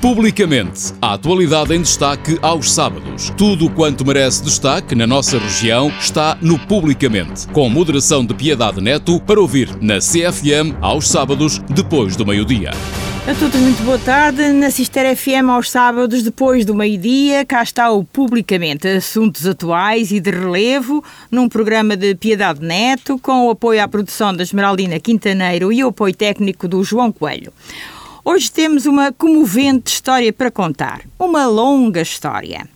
Publicamente, a atualidade em destaque aos sábados. Tudo quanto merece destaque na nossa região está no Publicamente, com moderação de Piedade Neto para ouvir na CFM aos sábados depois do meio-dia. A todos muito boa tarde. Na Cister FM aos sábados depois do meio-dia, cá está o Publicamente, assuntos atuais e de relevo, num programa de Piedade Neto, com o apoio à produção da Esmeraldina Quintaneiro e o apoio técnico do João Coelho. Hoje temos uma comovente história para contar. Uma longa história.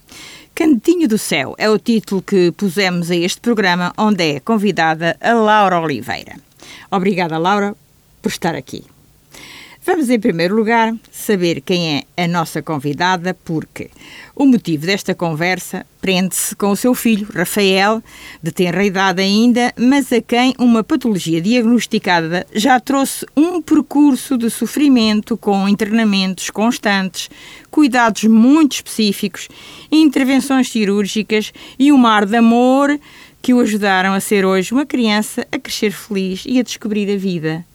Cantinho do Céu é o título que pusemos a este programa, onde é convidada a Laura Oliveira. Obrigada, Laura, por estar aqui. Vamos, em primeiro lugar, saber quem é a nossa convidada, porque o motivo desta conversa prende-se com o seu filho, Rafael, de tenra idade ainda, mas a quem uma patologia diagnosticada já trouxe um percurso de sofrimento com internamentos constantes, cuidados muito específicos, intervenções cirúrgicas e um mar de amor que o ajudaram a ser hoje uma criança a crescer feliz e a descobrir a vida.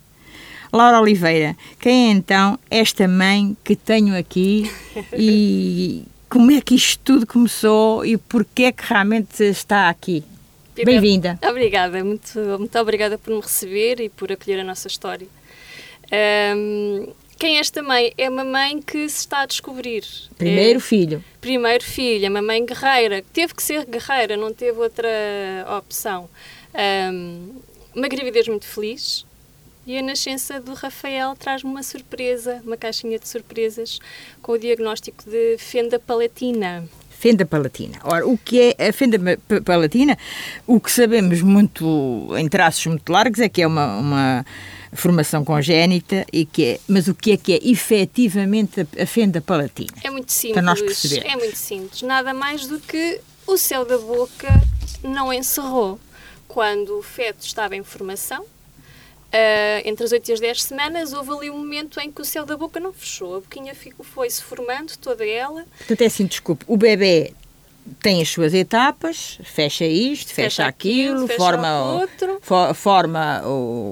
Laura Oliveira, quem é então esta mãe que tenho aqui e como é que isto tudo começou e porquê é que realmente está aqui? Bem-vinda. Obrigada, muito, muito obrigada por me receber e por acolher a nossa história. Um, quem é esta mãe? É uma mãe que se está a descobrir. Primeiro é, filho. Primeiro filho, é uma mãe guerreira. Teve que ser guerreira, não teve outra opção. Um, uma gravidez muito feliz, e a nascença do Rafael traz-me uma surpresa, uma caixinha de surpresas, com o diagnóstico de fenda palatina. Fenda palatina. Ora, o que é a fenda palatina? O que sabemos muito, em traços muito largos, é que é uma, uma formação congénita e que é, mas o que é que é efetivamente a, a fenda palatina? É muito simples. Para nós percebermos. É muito simples. Nada mais do que o céu da boca não encerrou. Quando o feto estava em formação, Uh, entre as 8 e as 10 semanas, houve ali um momento em que o céu da boca não fechou. A boquinha foi-se formando, toda ela. Portanto, é assim, desculpe, o bebê tem as suas etapas, fecha isto, fecha, fecha aquilo, fecha forma, o, for, forma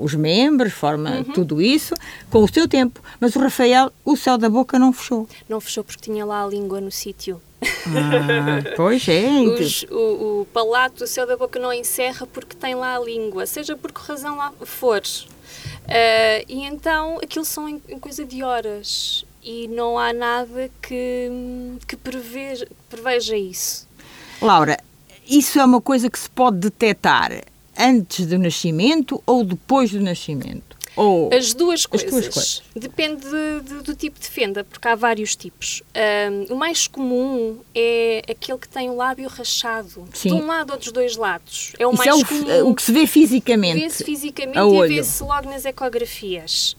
os membros, forma uhum. tudo isso, com o seu tempo. Mas o Rafael, o céu da boca não fechou. Não fechou porque tinha lá a língua no sítio. Ah, pois é. Os, o, o palato do céu da boca não encerra porque tem lá a língua, seja por que razão lá for. Uh, e então aquilo são em, em, coisa de horas e não há nada que, que preveja, preveja isso. Laura, isso é uma coisa que se pode detectar antes do nascimento ou depois do nascimento? Ou as duas coisas. As duas coisas. Depende de, de, do tipo de fenda, porque há vários tipos. Um, o mais comum é aquele que tem o lábio rachado, Sim. de um lado ou dos dois lados. É o Isso mais é o, comum. O que se vê fisicamente. Vê-se fisicamente e vê-se logo nas ecografias.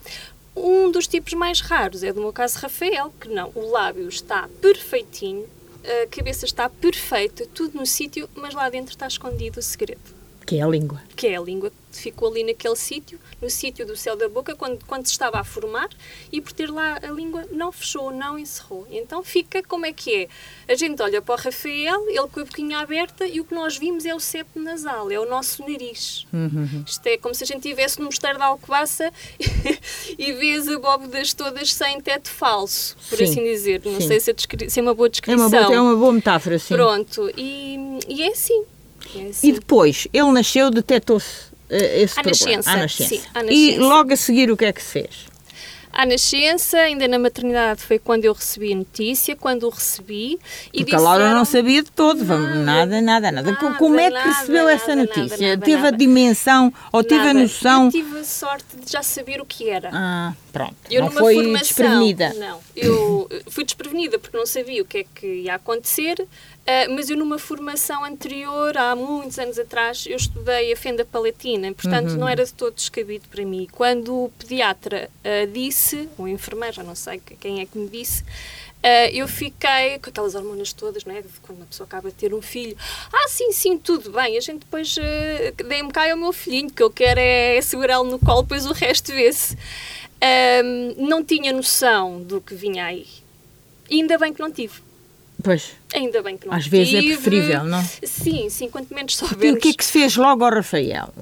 Um dos tipos mais raros é do meu caso Rafael, que não, o lábio está perfeitinho, a cabeça está perfeita, tudo no sítio, mas lá dentro está escondido o segredo. Que é a língua. Que é a língua que ficou ali naquele sítio, no sítio do céu da boca, quando, quando se estava a formar, e por ter lá a língua não fechou, não encerrou. Então fica como é que é. A gente olha para o Rafael, ele com a boquinha aberta, e o que nós vimos é o septo nasal, é o nosso nariz. Uhum. Isto é como se a gente estivesse no mosteiro da Alcobaça e vê as abóbodas todas sem teto falso, por sim, assim dizer. Não sim. sei se é, se é, uma boa descrição. É uma boa, é uma boa metáfora, sim. Pronto, e, e é assim. É. E depois, ele nasceu, detectou-se uh, esse à problema. Nascença, à nascença. Sim, à nascença. E logo a seguir, o que é que se fez? À nascença, ainda na maternidade, foi quando eu recebi a notícia, quando o recebi. E Porque disseram... a Laura não sabia de todo, nada, nada, nada. nada Como é que nada, recebeu nada, essa notícia? teve a dimensão ou teve a noção? Eu tive a sorte de já saber o que era. Ah, pronto. Eu não foi formação, desprevenida. Não, eu fui desprevenida porque não sabia o que é que ia acontecer. Uh, mas eu numa formação anterior, há muitos anos atrás, eu estudei a fenda palatina, portanto uhum. não era de todo descabido para mim. Quando o pediatra uh, disse, o enfermeiro, já não sei quem é que me disse, Uh, eu fiquei com aquelas hormonas todas, não é? Quando uma pessoa acaba de ter um filho. Ah, sim, sim, tudo bem. A gente depois uh, dê-me cá ao meu filhinho, que eu quero é segurá-lo no colo, depois o resto vê-se. Não tinha noção do que vinha aí. E ainda bem que não tive. Pois. Ainda bem que não Às vezes é tive. preferível, não? Sim, sim, quanto menos E o soubermos. que é que se fez logo ao Rafael?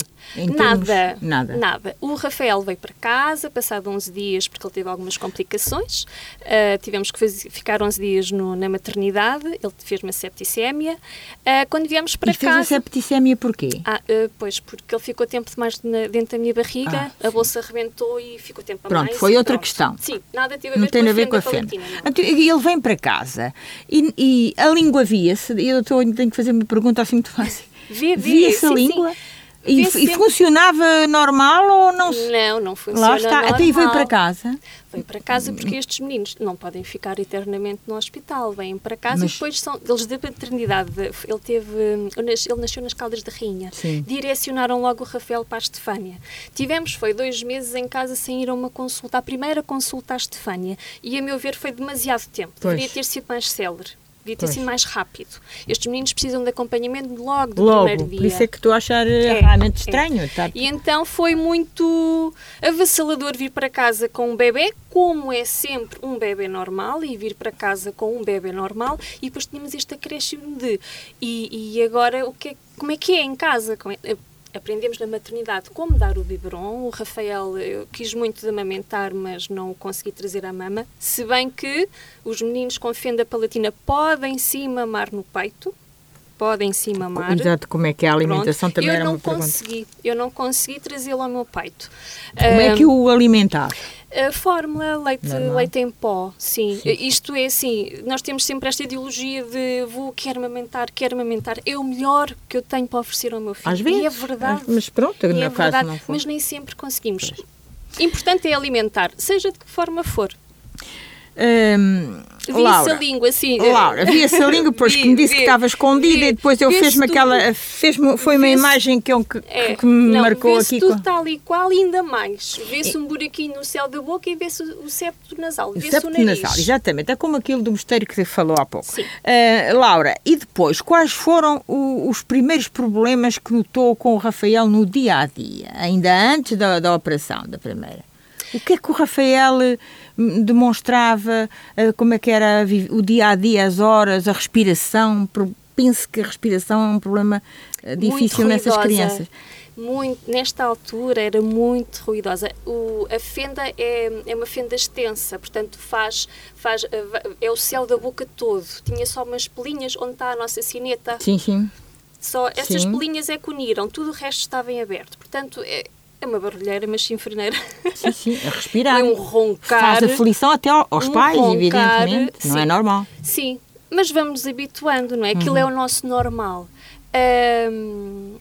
Nada, Nada. nada. O Rafael veio para casa, passado 11 dias, porque ele teve algumas complicações. Ah, tivemos que fazer- ficar 11 dias no- na maternidade. Ele fez uma septicémia. Ah, quando viemos para E fez a casa. septicémia porquê? Ah, ah, pois, porque ele ficou tempo demais na- dentro da minha barriga, Ah, a bolsa arrebentou e ficou tempo a Pronto, mais. foi e outra pronto. questão. Sim, nada teve a Não ver tem com a ver com a fenda não. Então, e ele vem para casa e, e a língua via-se. Eu estou, tenho que fazer uma pergunta assim muito fácil. Vê, vê, Via-se a sim, língua? sim. E, e sempre. funcionava normal ou não. Não, não funciona Lá está. Até aí veio normal. para casa. Veio para casa porque estes meninos não podem ficar eternamente no hospital. Vêm para casa Mas- e depois são. Eles da paternidade. Ele teve. hum, Ele nasceu nas Caldas da Rainha. Sim. Direcionaram logo o Rafael para a Estefânia. Tivemos, foi dois meses em casa sem ir a uma consulta. A primeira consulta à Estefânia. E a meu ver foi demasiado tempo. Pois. Deveria ter sido mais célere. Devia ter Pois. sido mais rápido. Estes meninos precisam de acompanhamento logo do Logo. primeiro dia. Por isso é que estou a achar eh, É, realmente é. estranho. tá? E então foi muito avassalador vir para casa com um bebê, como é sempre um bebê normal, e vir para casa com um bebê normal, e depois tínhamos este acréscimo de e, e agora o que é- como é que é em casa? Aprendemos na maternidade como dar o biberon. O Rafael quis muito de amamentar, mas não o consegui trazer à mama. Se bem que os meninos com fenda palatina podem sim mamar no peito, podem sim mamar. Exato, como é que é a alimentação Pronto. também eu era não uma pergunta. consegui, eu não consegui trazê-lo ao meu peito. Como é que o alimentar? a fórmula, leite, leite em pó, sim. Isto é assim, nós temos sempre esta ideologia de vou, quero amamentar, quero amamentar. É o melhor que eu tenho para oferecer ao meu filho. Às vezes. E é verdade. Mas pronto, no é caso verdade, não foi. mas nem sempre conseguimos. Importante é alimentar, seja de que forma for. Hum, Via-se Laura, a língua, assim. Laura, via-se a língua, depois que me disse que estava escondida e depois eu fez-me aquela. Fez foi uma imagem que, eu, que, É, que me não, marcou aqui. tudo com- tal e qual, ainda mais. Vê-se um buraquinho no céu da boca e vê-se o septo nasal. Vê-se o Septo nariz. nasal, exatamente. É como aquilo do mosteiro que falou há pouco. Ah, Laura, e depois, quais foram o- os primeiros problemas que notou com o Rafael no dia a dia, ainda antes da, da operação, da primeira? O que é que o Rafael demonstrava? eh, Como é que era o dia a dia, as horas, a respiração? Penso que a respiração é um problema Muito difícil nessas crianças. Muito, nesta altura era muito ruidosa. O, a fenda é, é uma fenda extensa, portanto faz, faz eh, é o céu da boca todo. Tinha só umas pelinhas onde está a nossa sineta. Sim, sim. Só essas Sim. pelinhas é que uniram, tudo o resto estava em aberto. Portanto, é, é uma barulheira, mas chinfreneira. Sim, sim. A respirar. É um roncar. Faz aflição até ao- aos um pais, roncar, evidentemente. Não é sim. normal. Sim, mas vamos habituando, não é? Aquilo Uhum. é o nosso normal. Eu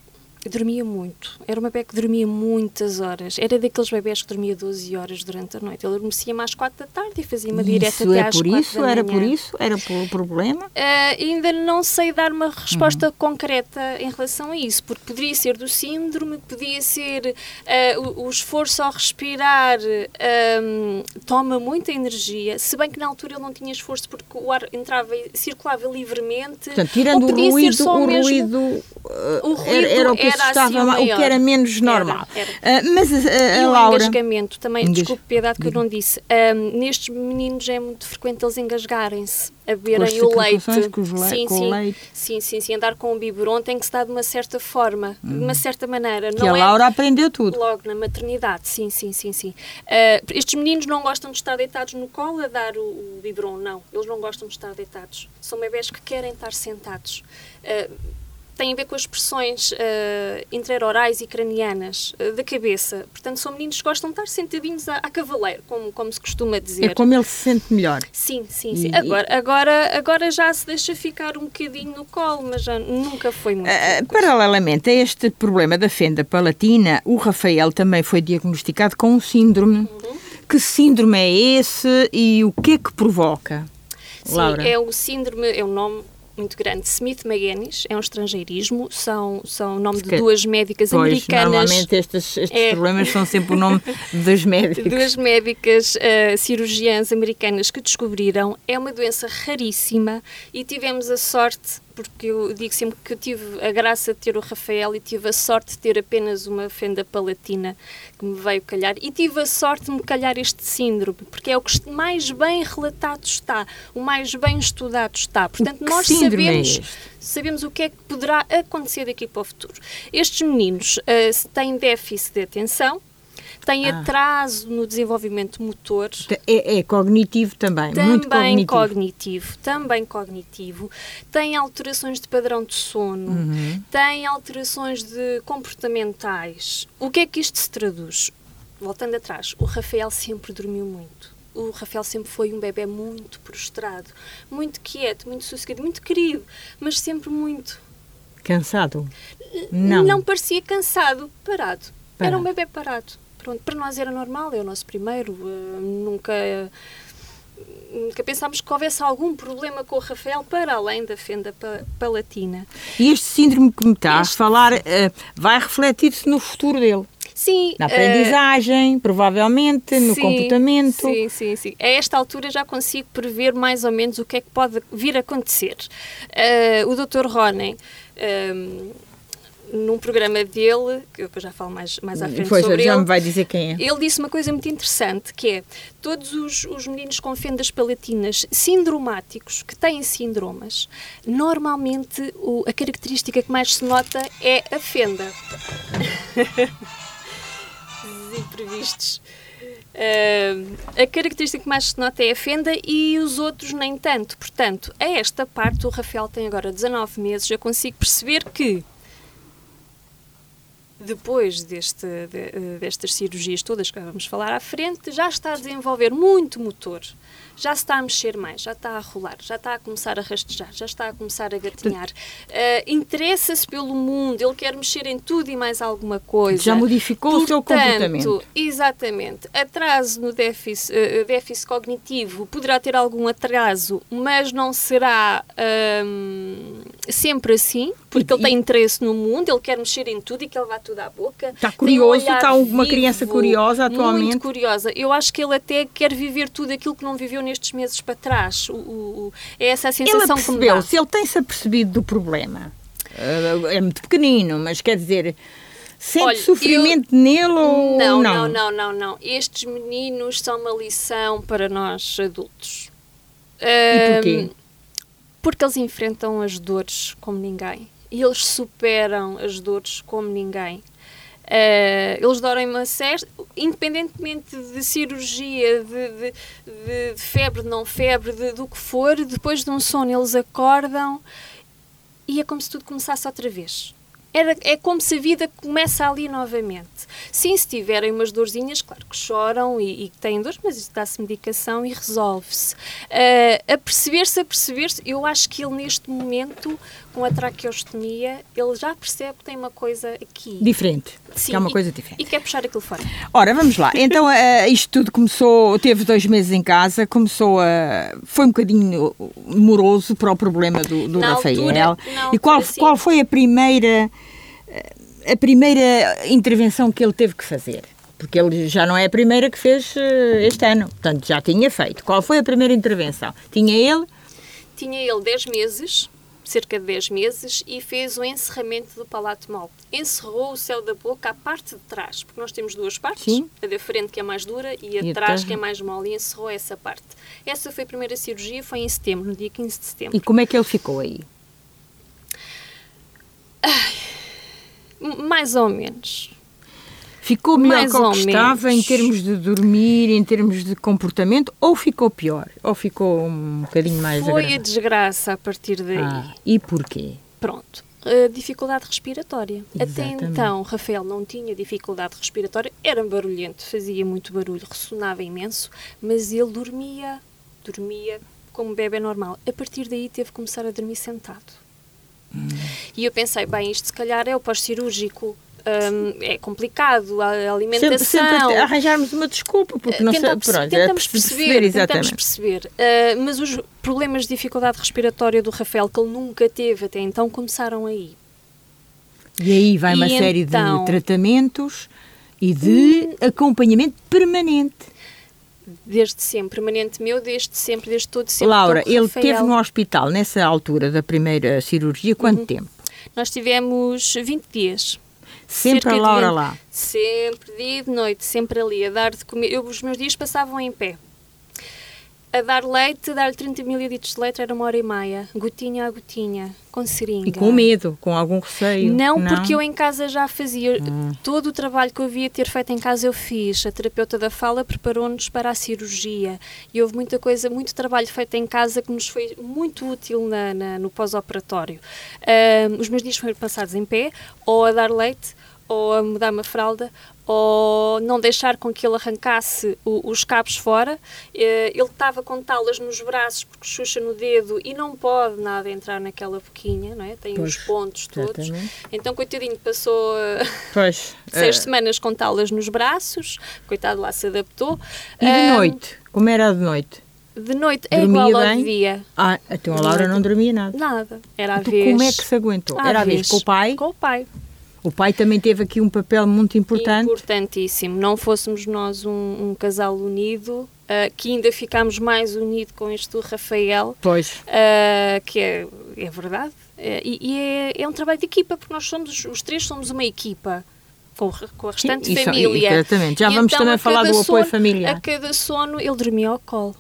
dormia muito. Era uma bebê que dormia muitas horas. Era daqueles bebés que dormia 12 horas durante a noite. Ele adormecia-me às 4 da tarde e fazia uma direta até é às por 4 isso? da Era por manhã. isso? Era por problema? Ah, ainda não sei dar uma resposta Uhum. concreta em relação a isso, porque poderia ser do síndrome, podia ser ah, o, o esforço ao respirar ahm, toma muita energia, se bem que na altura ele não tinha esforço porque o ar entrava e circulava livremente. Portanto, tirando o ruído, o mesmo- uh, o ruído era, era o que era assustava assim o que era menos Era, normal. era. Uh, mas uh, a, o Laura. engasgamento também, desculpe, piedade que eu não disse. Nestes meninos é muito frequente eles engasgarem-se, a beberem o leite. com le- sim, com o sim, leite. sim, sim, sim. Andar com o biberon tem que se dar de uma certa forma, de uma certa maneira. Que não a é Laura aprendeu tudo. logo na maternidade, sim, sim, sim, sim. Ah, estes meninos não gostam de estar deitados no colo a dar o, o biberon, não. Eles não gostam de estar deitados. São bebés que querem estar sentados. Ah, tem a ver com as pressões uh, interorais e cranianas uh, da cabeça. Portanto, são meninos que gostam de estar sentadinhos à, à cavaleiro, como, como se costuma dizer. É como ele se sente melhor. Sim, sim, sim. E- Agora, agora, agora já se deixa ficar um bocadinho no colo, mas já nunca foi muito. Uh, paralelamente a este problema da fenda palatina, o Rafael também foi diagnosticado com um síndrome. Uhum. Que síndrome é esse e o que é que provoca? Sim, Laura. é o síndrome, é um nome muito grande. Smith-Magenis é um estrangeirismo, são, são o nome de duas médicas Pois, americanas. normalmente estes, estes É. problemas são sempre o nome dos médicos. Duas médicas eh, cirurgiãs americanas que descobriram. É uma doença raríssima e tivemos a sorte porque eu digo sempre que eu tive a graça de ter o Rafael e tive a sorte de ter apenas uma fenda palatina que me veio calhar e tive a sorte de me calhar este síndrome, porque é o que mais bem relatado está, o mais bem estudado está. Portanto, nós é sabemos, sabemos o que é que poderá acontecer daqui para o futuro. Estes meninos uh, têm déficit de atenção, tem ah. atraso no desenvolvimento motor. É, é cognitivo também, também muito cognitivo. cognitivo. Também cognitivo. Tem alterações de padrão de sono, uhum. tem alterações de comportamentais. O que é que isto se traduz? Voltando atrás, o Rafael sempre dormiu muito o Rafael sempre foi um bebê muito prostrado, muito quieto, muito sossegado, muito querido, mas sempre muito. Cansado? Não. Não parecia cansado, parado. parado. Era um bebê parado. Pronto, para nós era normal, é o nosso primeiro, uh, nunca, nunca pensámos que houvesse algum problema com o Rafael para além da fenda palatina. E este síndrome que me está este... a falar uh, vai refletir-se no futuro dele? Sim. Na aprendizagem, uh, provavelmente, no sim, comportamento. Sim, sim, sim. A esta altura já consigo prever mais ou menos o que é que pode vir a acontecer. Uh, o Dr. Ronen num programa dele, que eu já falo mais, mais à frente pois, sobre já ele, me vai dizer quem é. Ele disse uma coisa muito interessante, que é todos os, os meninos com fendas palatinas sindromáticos, que têm síndromas, normalmente o, a característica que mais se nota é a fenda. Imprevistos. Uh, a característica que mais se nota é a fenda e os outros nem tanto. Portanto, a esta parte, o Rafael tem agora 19 meses, eu consigo perceber que depois deste, de, eh, destas cirurgias todas que vamos falar à frente, já está a desenvolver muito motor já se está a mexer mais, já está a rolar, já está a começar a rastejar, já está a começar a gatinhar. Uh, Interessa-se pelo mundo, ele quer mexer em tudo e mais alguma coisa. Já modificou Portanto, o seu comportamento. Exatamente. Atraso no déficit, uh, déficit cognitivo poderá ter algum atraso, mas não será um, sempre assim, porque e, ele tem interesse no mundo, ele quer mexer em tudo e que ele vá tudo à boca. Está curioso, um está uma vivo, criança curiosa atualmente. Muito curiosa. Eu acho que ele até quer viver tudo aquilo que não viveu nestes meses para trás. O, o, é essa a sensação ele que me dá. Se ele tem-se apercebido do problema, eh, é muito pequenino, mas quer dizer... Sente Olha, sofrimento eu... nele ou não, não? Não, não, não, não. Estes meninos são uma lição para nós adultos. E porquê? Porque eles enfrentam as dores como ninguém. E eles superam as dores como ninguém. Uh, eles dorem uma série, independentemente de cirurgia, de, de, de, de febre, não febre, de, do que for, depois de um sono eles acordam e é como se tudo começasse outra vez. Era, é como se a vida começa ali novamente. Sim, se tiverem umas dorzinhas, claro que choram e, e têm dores, mas dá-se medicação e resolve-se. Uh, a perceber-se, a perceber-se, eu acho que ele neste momento, com a traqueostomia, ele já percebe que tem uma coisa aqui. Diferente. Sim, que é uma e, coisa diferente. E quer puxar aquilo fora. Ora, vamos lá. Então, uh, isto tudo começou, teve dois meses em casa, começou a. Foi um bocadinho moroso para o problema do, do Rafael. Altura, e qual, qual foi a primeira a primeira intervenção que ele teve que fazer? Porque ele já não é a primeira que fez eh, este ano, portanto já tinha feito. Qual foi a primeira intervenção? Tinha ele? Tinha ele 10 meses, cerca de 10 meses, e fez o encerramento do palato mole. Encerrou o céu da boca à parte de trás, porque nós temos duas partes, Sim. a da frente que é mais dura e a de trás que é mais mole, e encerrou essa parte. Essa foi a primeira cirurgia, foi em setembro, no dia 15 de setembro. E como é que ele ficou aí? Ai, mais ou menos. Ficou melhor Mais que o que estava em termos de dormir, em termos de comportamento, ou ficou pior? Ou ficou um bocadinho mais Foi agradável? a desgraça a partir daí. Ah, e porquê? Pronto. Uh, dificuldade respiratória. Exatamente. Até então, Rafael não tinha dificuldade respiratória, era barulhento, fazia muito barulho, ressonava imenso, mas ele dormia, dormia como um bebê normal. A partir daí teve que começar a dormir sentado. E eu pensei, bem, isto se calhar é o pós-cirúrgico. Um, é complicado, a alimentação. Sempre, sempre arranjarmos uma desculpa, porque não tentamos, sei, pronto, tentamos é perceber, perceber tentamos perceber. Uh, mas os problemas de dificuldade respiratória do Rafael, que ele nunca teve até então, começaram aí. E aí vai uma e série então, de tratamentos e de hum, acompanhamento permanente. Desde sempre, permanente meu, desde sempre, desde todo sempre. Laura, estou com o ele Rafael. esteve no hospital nessa altura da primeira cirurgia quanto Uhum. tempo? Nós tivemos 20 dias. Sempre a Laura 20 lá. Sempre, dia e de noite, sempre ali, a dar de comer. Eu, os meus dias passavam em pé. A dar leite, dar-lhe 30 mililitros de leite era uma hora e meia, gotinha a gotinha, com seringa. E com medo, com algum receio? Não, porque eu em casa já fazia. Hum. Todo o trabalho que eu havia ter feito em casa eu fiz. A terapeuta da fala preparou-nos para a cirurgia. E houve muita coisa, muito trabalho feito em casa que nos foi muito útil na, na- no pós-operatório. Ahm, os meus dias foram passados em pé, ou a dar leite, ou a mudar uma fralda, ou não deixar com que ele arrancasse o- os cabos fora. Eh, ele estava com talas nos braços porque xuxa no dedo e não pode nada entrar naquela boquinha, não é? Tem Pois, os pontos todos. exatamente. Então, coitadinho, passou eh, Pois. seis eh, semanas com talas nos braços, coitado lá se adaptou. e de noite? Como era de noite? De noite é Dormia igual ao bem? de dia. Ah, então a Laura não dormia nada. Nada. Era a Então, vez. como é que se aguentou? à Era a vez com o pai? Com o pai. O pai também teve aqui um papel muito importante. Importantíssimo. Não fôssemos nós um, um casal unido, ah, que ainda ficámos mais unido com este do Rafael, Pois. ah, que é, é verdade. Eh, e e é, é um trabalho de equipa, porque nós somos, os três somos uma equipa. Com, com a restante isso- família. exatamente. Já E vamos então, também falar do apoio sono- familiar. A cada sono ele dormia ao colo.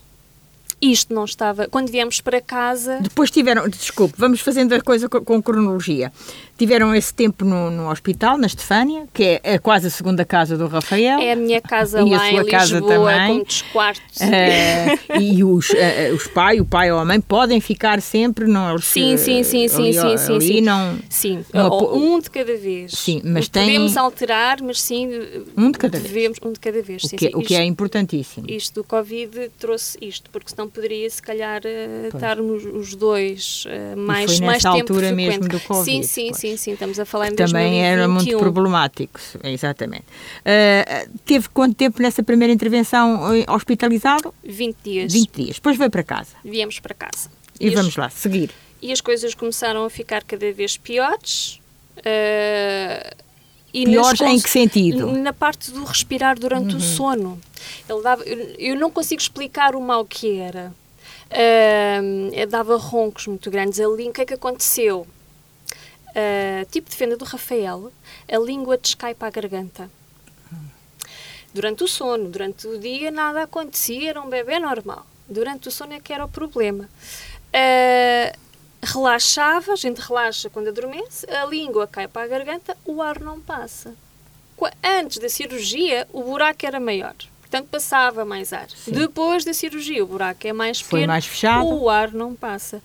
Isto não estava. Quando viemos para casa, Depois tiveram, desculpe, vamos fazendo a coisa co- com, cronologia. Tiveram esse tempo no, no hospital, na Estefânia, que é, é quase a segunda casa do Rafael. é a minha casa E a lá sua em casa Lisboa, também. com muitos quartos. Eh, e os, eh, os pais, o pai ou a mãe podem ficar sempre não eles, Sim, sim, sim, sim, ali, sim, sim, ali sim. não Sim, Uma um de cada vez. Sim, mas tem- Podemos alterar, mas sim. Um de cada vez. devemos, Um de cada vez. o sim, que, sim. o que é Isto- importantíssimo. Isto do Covid trouxe isto, porque senão poderia, se calhar, estarmos os dois mais, mais tempo altura frequente. mesmo do Covid, Sim, sim, pois. sim, sim, estamos a falar em Também era muito 2021. problemático, exatamente. Eh, teve quanto tempo nessa primeira intervenção eh, hospitalizado? 20 dias. 20 dias. Depois veio para casa. Viemos para casa. E as- vamos lá, seguir. E as coisas começaram a ficar cada vez piores. eh, e Piores nas em que sentido? Na parte do respirar durante o sono. Ele dava, eu, não consigo explicar o mal que era. Ele dava roncos muito grandes. Ali, o que é que aconteceu? Eh, tipo de fenda do Rafael, a língua descai para a garganta. Durante o sono, durante o dia, nada acontecia, era um bebê normal. Durante o sono é que era o problema. Ah, relaxava, a gente relaxa quando adormece, a língua cai para a garganta, o ar não passa. Antes da cirurgia, o buraco era maior. Portanto, passava mais ar. Depois da cirurgia, o buraco é mais Foi pequeno, mais fechado. o ar não passa.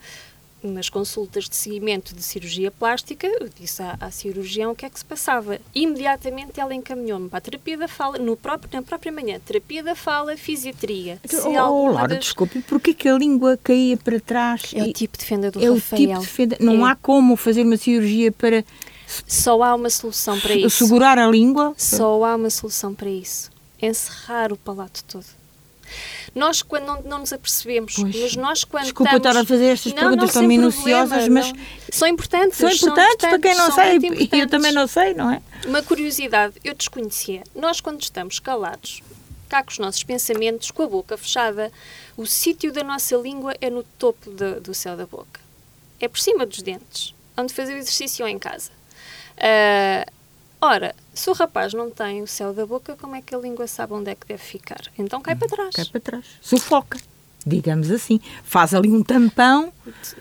Nas consultas de seguimento de cirurgia plástica, eu disse à, à cirurgião o que é que se passava. Imediatamente ela encaminhou-me para a terapia da fala, no próprio, na própria manhã, terapia da fala, fisiatria. Se Oh, Laura, das- desculpe, porquê que a língua caía para trás? É o tipo de fenda do é o Rafael. tipo de fenda. Não É. há como fazer uma cirurgia para Só há uma solução para isso. segurar a língua? Só há uma solução para isso. Encerrar o palato todo. Nós, quando não, não nos apercebemos, Pois. mas nós, quando Desculpa estamos... estar a fazer estas Não, perguntas não, tão minuciosas, problema, mas não. São importantes. são importantes para quem não são sei e eu também não sei, não é? Uma curiosidade, eu desconhecia. Nós, quando estamos calados, cá com os nossos pensamentos, com a boca fechada, o sítio da nossa língua é no topo da- do céu da boca. É por cima dos dentes, onde fazer o exercício em casa. Ah, ora, se o rapaz não tem o céu da boca, como é que a língua sabe onde é que deve ficar? Então cai para trás. Cai para trás. Sufoca, digamos assim. Faz ali um tampão.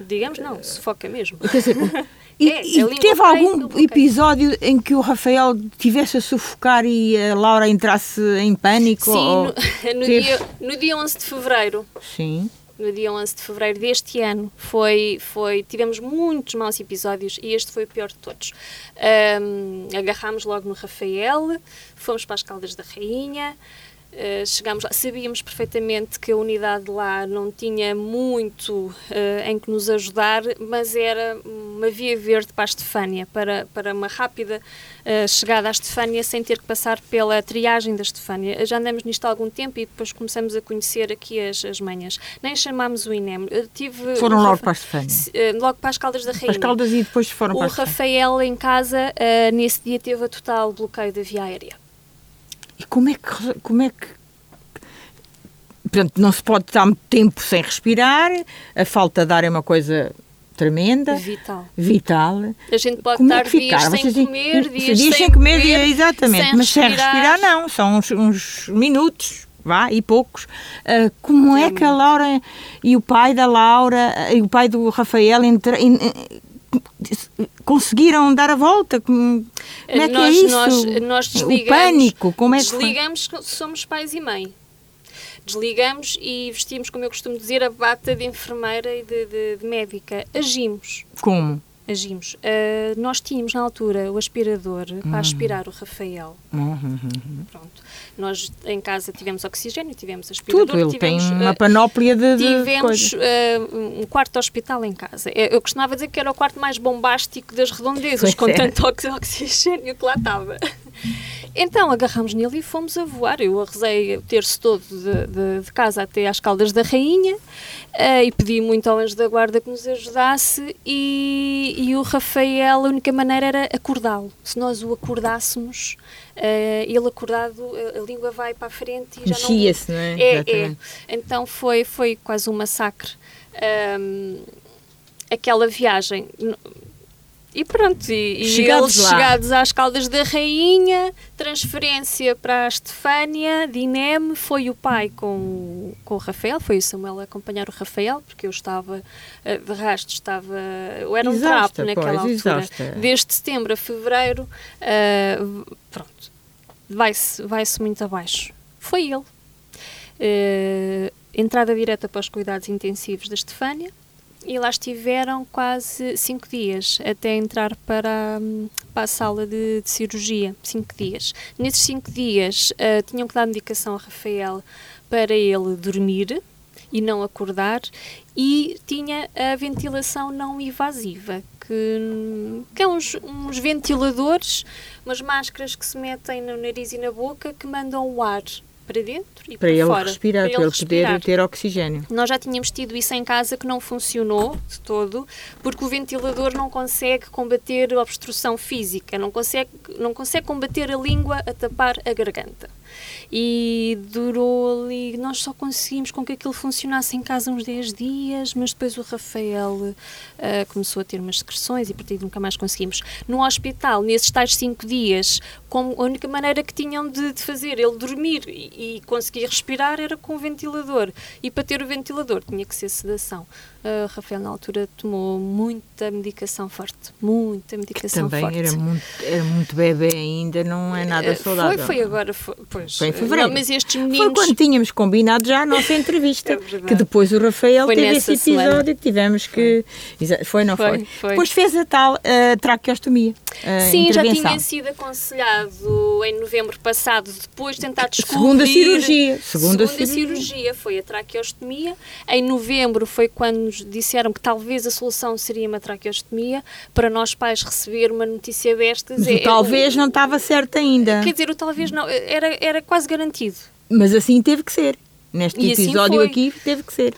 Digamos, não, sufoca mesmo. Quer dizer, e, É, e teve algum cai. episódio em que o Rafael tivesse a sufocar e a Laura entrasse em pânico? Sim, ou- no, no dia, no dia 11 de fevereiro, Sim. No dia 11 de fevereiro deste ano. Foi, foi, tivemos muitos maus episódios e este foi o pior de todos. Ahm, agarrámos logo no Rafael, fomos para as Caldas da Rainha, ah, chegámos lá, sabíamos perfeitamente que a unidade lá não tinha muito ah, em que nos ajudar, mas era uma via verde para a Estefânia, para, para uma rápida ah, chegada à Estefânia sem ter que passar pela triagem da Estefânia. Já andamos nisto há algum tempo e depois começamos a conhecer aqui as, as manhas. Nem chamámos o INEM. Tive Foram o logo Rafa- para a Estefânia. Eh, logo para as Caldas da Rainha. As caldas e depois foram O para Estefânia. Rafael em casa, eh, nesse dia, teve a total bloqueio da via aérea. E como é que, como é que portanto, não se pode estar muito tempo sem respirar, a falta de ar é uma coisa tremenda. Vital. Vital. A gente pode Como é estar que dias ficar? sem Vocês comer, dias, dias sem comer, beber, exatamente, sem mas sem respirar não, são uns, uns minutos, vá, e poucos. Ah, como é que a Laura e o pai da Laura e o pai do Rafael entra- conseguiram dar a volta? Como, é que é nós, isso? Nós, nós o pânico, como é que desligamos que somos pais e mãe. Desligamos e vestimos, como eu costumo dizer, a bata de enfermeira e de, de- de médica. Agimos. Como? Agimos. Ah, nós tínhamos na altura o aspirador Hum. para aspirar o Rafael. Uhum, Pronto. Nós em casa tivemos oxigênio, tivemos aspirador. Tudo, ele tem tivemos, uma ah, panóplia de, de Tivemos ah, um quarto hospital em casa. Eu eu costumava dizer que era o quarto mais bombástico das redondezas, Pois com é. tanto ox- oxigênio que lá estava. Então agarramos nele e fomos a voar. Eu arrezei o terço todo de, de- de casa até às Caldas da Rainha ah, e pedi muito ao anjo da guarda que nos ajudasse. E, e o Rafael, a única maneira era acordá-lo. Se nós o acordássemos, ah, ele acordado, a, a língua vai para a frente e já não. Mexia-se, não é? É, é. Então foi, foi quase um massacre. Ahm, aquela viagem. E pronto, e, e Chegados eles chegados às Caldas da Rainha, transferência para a Estefânia, Dinem, foi o pai com, o- com o Rafael, foi o Samuel a acompanhar o Rafael, porque eu estava eh, de rastro, estava. Eu era um Exausta, trapo naquela pois, altura. exausta. Desde setembro a fevereiro, eh, pronto, vai-se vai -se muito abaixo. Foi ele. Eh, entrada direta para os cuidados intensivos da Estefânia e lá estiveram quase cinco dias até entrar para, hum, para a sala de, de cirurgia. Cinco dias. Nesses cinco dias eh, tinham que dar medicação a Rafael para ele dormir e não acordar e tinha a ventilação não invasiva que, que é uns, uns ventiladores, umas máscaras que se metem no nariz e na boca que mandam o ar para dentro e Para para, ele fora. respirar, para ele, respirar. poder ter oxigênio. Nós já tínhamos tido isso em casa que não funcionou de todo, porque o ventilador não consegue combater a obstrução física, não consegue, não consegue combater a língua a tapar a garganta. E durou ali, nós só conseguimos com que aquilo funcionasse em casa uns 10 dias, mas depois o Rafael ah, começou a ter umas secreções e a partir de nunca mais conseguimos. No hospital, nesses tais 5 dias, como a única maneira que tinham de, de fazer ele dormir e, e conseguir respirar era com o ventilador. E para ter o ventilador tinha que ser sedação. Ah, Rafael, na altura, tomou muita medicação forte. Muita medicação Também forte. era muito, era muito bebê ainda, não é nada Eh, saudável. Foi, foi agora, foi, pois. Foi em fevereiro. Não, mas estes Foi meninos. quando tínhamos combinado já a nossa entrevista. É que depois o Rafael Foi teve esse episódio semana. que tivemos que. Exa- Foi, não foi? Foi, foi. Depois fez a tal eh, traqueostomia. a Sim, já tinha sido aconselhado em novembro passado, depois de tentar descobrir. Segunda cirurgia. Segunda Segunda cirurgia. cirurgia foi a traqueostomia. Em novembro foi quando nos disseram que talvez a solução seria uma traqueostomia. Para nós pais receber uma notícia destas. É- o talvez não estava certo ainda. Quer dizer, o talvez não, era, era quase garantido. Mas assim teve que ser. Neste E assim episódio foi. aqui teve que ser.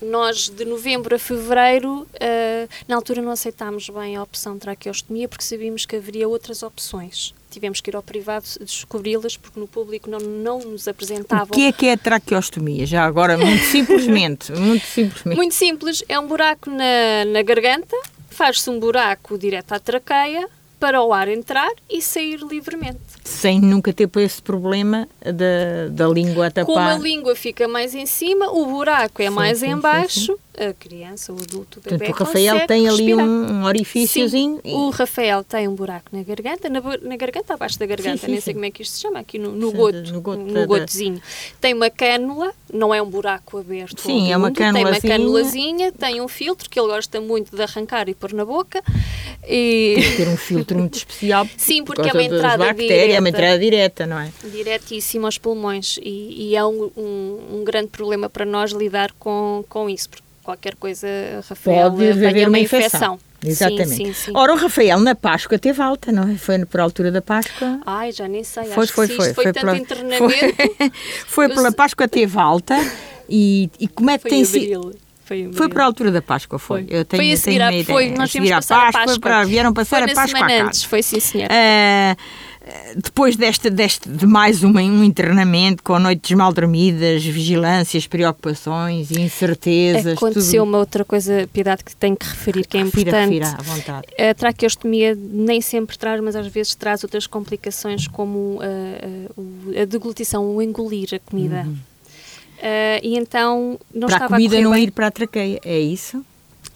Nós, de novembro a fevereiro, ah, na altura não aceitámos bem a opção traqueostomia porque sabíamos que haveria outras opções. Tivemos que ir ao privado descobri-las porque no público não, não nos O apresentavam. que é que é a traqueostomia? Já agora, muito simplesmente. muito simplesmente. Muito simples, é um buraco na, na garganta, faz-se um buraco direto à traqueia para o ar entrar e sair livremente. Sem nunca ter esse problema da, da língua a tapar. Como a língua fica mais em cima, o buraco é Sim, mais sim, em sim, baixo, a criança, o adulto, o bebê Portanto, o Rafael tem ali um, um orifíciozinho. Sim, o Rafael tem um buraco na garganta, na, na garganta abaixo da garganta, sim, nem sei sim. como é que isto se chama, aqui no, no Sim, goto, no goto no gotezinho. Tem uma cânula, não é um buraco aberto. Sim, é uma mundo, Tem uma cânulazinha. cânulazinha, tem um filtro que ele gosta muito de arrancar e pôr na boca. E ter um filtro muito especial. Sim, por porque é uma entrada bactérias, é uma direta. entrada direta, não é? diretíssimo aos pulmões e, e é um, um, um grande problema para nós lidar com, com isso, porque qualquer coisa, Rafael, Pode haver uma uma infecção. Exatamente. Sim, sim, sim. Ora, o Rafael na Páscoa teve alta, não é? Foi por altura da Páscoa. Ai, já nem sei, Foi, acho foi, foi. foi, tanto pela- internamento, Foi, foi pela Páscoa teve alta e, e como é que foi tem em sido? Foi, Foi para a altura da Páscoa, foi. Foi. Eu tenho, foi a seguir tenho foi, nós a seguir à Páscoa, a Páscoa. para- vieram passar a Páscoa antes, foi sim senhor. Ah, depois deste, deste, de mais uma, um internamento com noites mal dormidas, vigilâncias, preocupações, incertezas. Aconteceu tudo... uma outra coisa, Piedade, que tenho que referir, que é refira, importante. Refira, à vontade. A traqueostomia nem sempre traz, mas às vezes traz outras complicações, como a, a, a deglutição, o engolir a comida. Uhum. Uh, e então não para estava a comida a não bem. ir para a traqueia, é isso?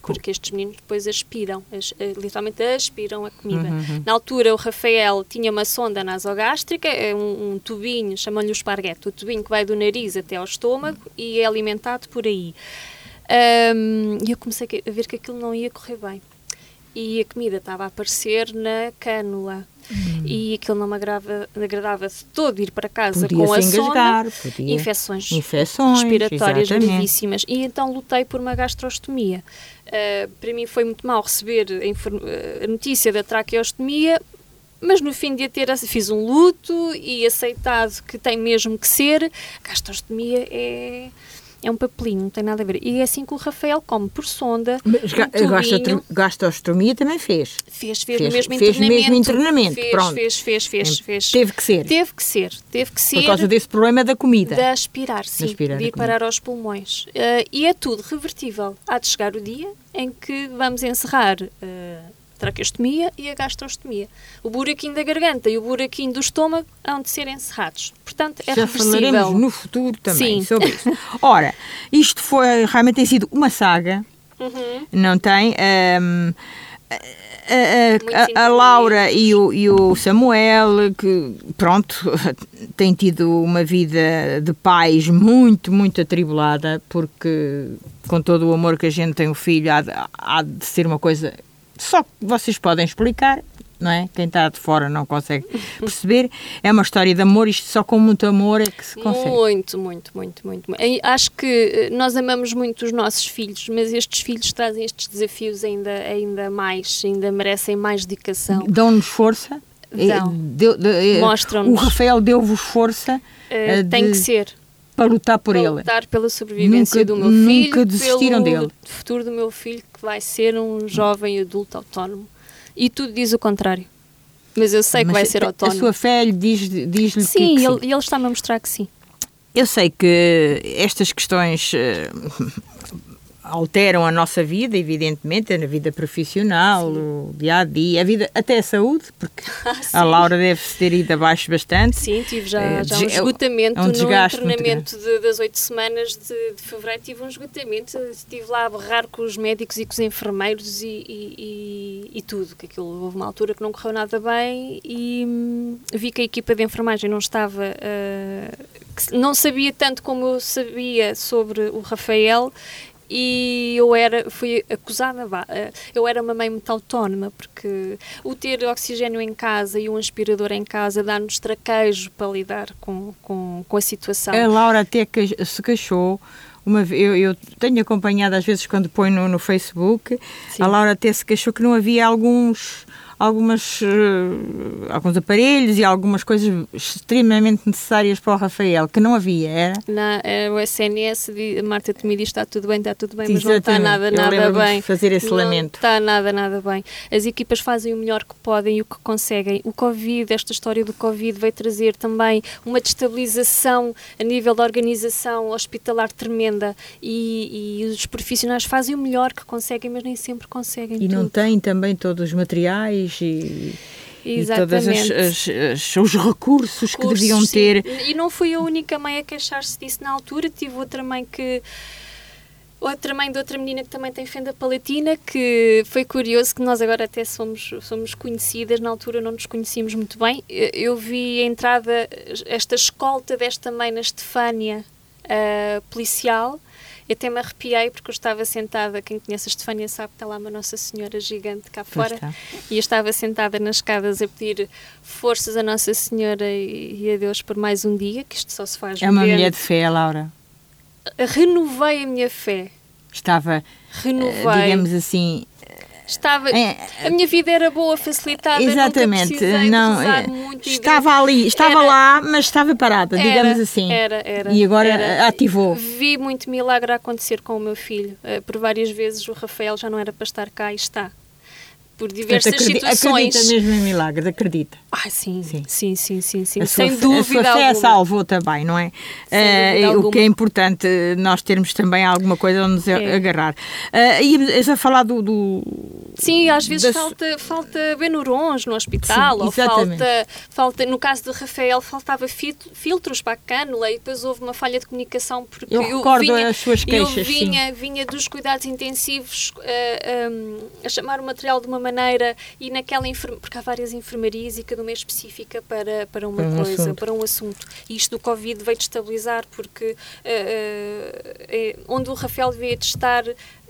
Porque estes meninos depois aspiram, as, eh, literalmente aspiram a comida. Uhum, uhum. Na altura, o Rafael tinha uma sonda nasogástrica, é um, um tubinho, chamam-lhe o esparguete, o tubinho que vai do nariz até ao estômago e é alimentado por aí. Um, e eu comecei a ver que aquilo não ia correr bem. E a comida estava a aparecer na cânula. Hum. E aquilo não me agrava, agradava de todo ir para casa podia com a engasgar, sonda, podia. infecções, infecções respiratórias exatamente. gravíssimas. E então lutei por uma gastrostomia. Uh, para mim foi muito mal receber a, a notícia da traqueostomia, mas no fim de ter, fiz um luto e aceitado que tem mesmo que ser. A gastrostomia é é um papelinho, não tem nada a ver. E é assim que o Rafael come por sonda. Mas um gastrostomia também fez. Fez, fez, fez mesmo fez internamento. Mesmo internamento. Fez, Pronto. fez, fez, fez, fez. Teve que ser. Teve que ser, teve que ser. Por causa desse problema da comida. De aspirar, sim. De, aspirar de ir parar aos pulmões. Uh, e é tudo revertível. Há de chegar o dia em que vamos encerrar. Uh, traqueostomia e a gastrostomia. O buraquinho da garganta e o buraquinho do estômago hão de ser encerrados. Portanto, é Já reversível. falaremos no futuro também Sim. sobre isso. Ora, isto foi, realmente tem sido uma saga, uhum. não tem? Um, a, a, a, Laura e o, e o Samuel, que, pronto, têm tido uma vida de pais muito, muito atribulada, porque com todo o amor que a gente tem o filho, há há de ser uma coisa só que vocês podem explicar, não é? Quem está de fora não consegue perceber. É uma história de amor, isto só com muito amor é que se consegue. Muito, muito, muito, muito. Acho que nós amamos muito os nossos filhos, mas estes filhos trazem estes desafios ainda, ainda mais, ainda merecem mais dedicação. Dão-nos força. Mostram-nos. O Rafael deu-vos força. Uh, de... Tem que ser para lutar por para ele. lutar pela sobrevivência nunca, do meu filho, nunca desistiram pelo dele. futuro do meu filho que vai ser um jovem adulto autónomo. E tudo diz o contrário. Mas eu sei Mas que vai ser autónomo. A sua fé diz-lhe diz que, sim, que ele, ele está-me a mostrar que sim. Eu sei que estas questões alteram a nossa vida, evidentemente, a vida profissional, Sim. o dia a dia, a vida, até a saúde, porque ah, a Laura deve ter ido abaixo bastante. Sim, tive já, é, já um esgotamento é um no internamento de, das oito semanas de, de, fevereiro, tive um esgotamento, estive lá a berrar com os médicos e com os enfermeiros e, e, e, e tudo, que aquilo houve uma altura que não correu nada bem e hum, vi que a equipa de enfermagem não estava, uh, não sabia tanto como eu sabia sobre o Rafael e eu era, fui acusada, eh, eu era uma mãe muito autónoma, porque o ter oxigênio em casa e um aspirador em casa dá-nos traquejo para lidar com, com, com a situação. A Laura até se queixou, uma, eu, eu tenho acompanhado às vezes quando põe no, no Facebook, Sim. a Laura até se queixou que não havia alguns algumas, uh, alguns aparelhos e algumas coisas extremamente necessárias para o Rafael, que não havia, era? Na, uh, o SNS, a Marta me diz está tudo bem, está tudo bem, mas não está nada, nada bem. fazer esse não lamento. está nada, nada bem. As equipas fazem o melhor que podem e o que conseguem. O Covid, esta história do Covid veio trazer também uma destabilização a nível da organização hospitalar tremenda e, e os profissionais fazem o melhor que conseguem, mas nem sempre conseguem E tudo. não têm também todos os materiais e, e todos os recursos que deviam sim. ter. E não fui a única mãe a queixar-se disso na altura, tive outra mãe que outra mãe de outra menina que também tem fenda palatina, que foi curioso que nós agora até somos, somos conhecidas, na altura não nos conhecíamos muito bem. Eu vi a entrada, esta escolta desta mãe na Estefânia uh, policial, eu até me arrepiei porque eu estava sentada, quem conhece a Estefânia sabe que está lá uma Nossa Senhora gigante cá fora, e eu estava sentada nas escadas a pedir forças a Nossa Senhora e, a Deus por mais um dia, que isto só se faz É uma mulher de fé, Laura. Renovei a minha fé. Estava, Renovei. digamos assim, Estava, é, a minha vida era boa, facilitada, exatamente, não, estava ali, estava era, lá, mas estava parada, era, digamos assim. Era, era. E agora era, ativou. Vi muito milagre acontecer com o meu filho. Uh, por várias vezes o Rafael já não era para estar cá e está. por diversas acredita, situações. Acredita mesmo em milagres, acredita. Ah, sim, sim, sim, sim, sim, sim. A sem sua, dúvida a sua fé alguma. salvou também, não é? Uh, o que é importante nós termos também alguma coisa onde nos É. agarrar. Uh, íamos a falar do, do- Sim, às vezes da- falta, falta Benurons no hospital, Sim, ou falta, falta, no caso de Rafael, faltava filtros para a cânula e depois houve uma falha de comunicação porque Eu recordo as suas queixas, eu vinha, vinha dos cuidados intensivos eh, um, a chamar o material de uma maneira e naquela enfermaria, porque há várias enfermarias e cada uma é específica para, para uma Para um coisa, assunto. para um assunto. E isto do Covid veio destabilizar porque eh, eh, onde o Rafael devia de estar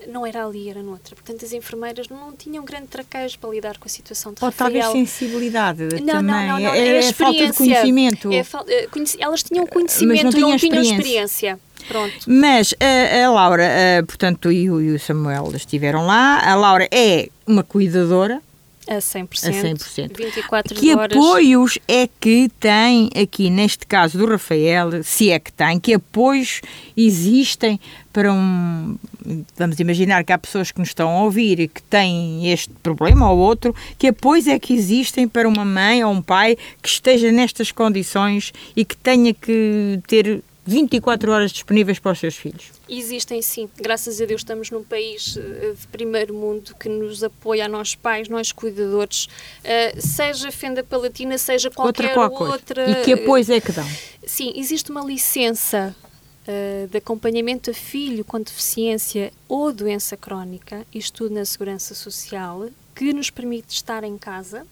não era ali, era noutra. Portanto, as enfermeiras não tinham grande traquejo para lidar com a situação de Ou talvez Rafael. sensibilidade Não, também. não, não, não. É, É, a falta de conhecimento. É eh, Elas tinham conhecimento, não tinham não tinham experiência. experiência. Pronto. Mas a, a Laura, eh, portanto, e o, e o Samuel estiveram lá. A Laura é uma cuidadora. A 100%. A 100%. 24 Que horas. apoios é que tem aqui, neste caso do Rafael, se é que tem, que apoios existem para um. Vamos imaginar que há pessoas que nos estão a ouvir e que têm este problema ou outro, que apoios é que existem para uma mãe ou um pai que esteja nestas condições e que tenha que ter 24 horas disponíveis para os seus filhos? Existem sim. Graças a Deus estamos num país eh, de primeiro mundo que nos apoia a nós pais, nós cuidadores, eh, seja fenda palatina, seja qualquer outra qualquer outra. E que apoios é que dão? Sim, existe uma licença eh, de acompanhamento a filho com deficiência ou doença crónica, isto tudo na Segurança Social, que nos permite estar em casa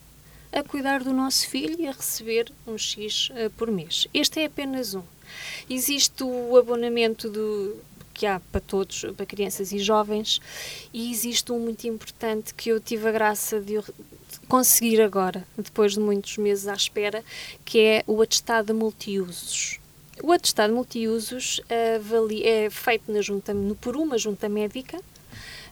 a cuidar do nosso filho e a receber um X eh, por mês. Este é apenas um. Existe o abonamento do, que há para todos, para crianças e jovens, e existe um muito importante que eu tive a graça de, conseguir agora, depois de muitos meses à espera, que é o atestado multiusos. O atestado de multiusos avali- é feito na junta, por uma junta médica,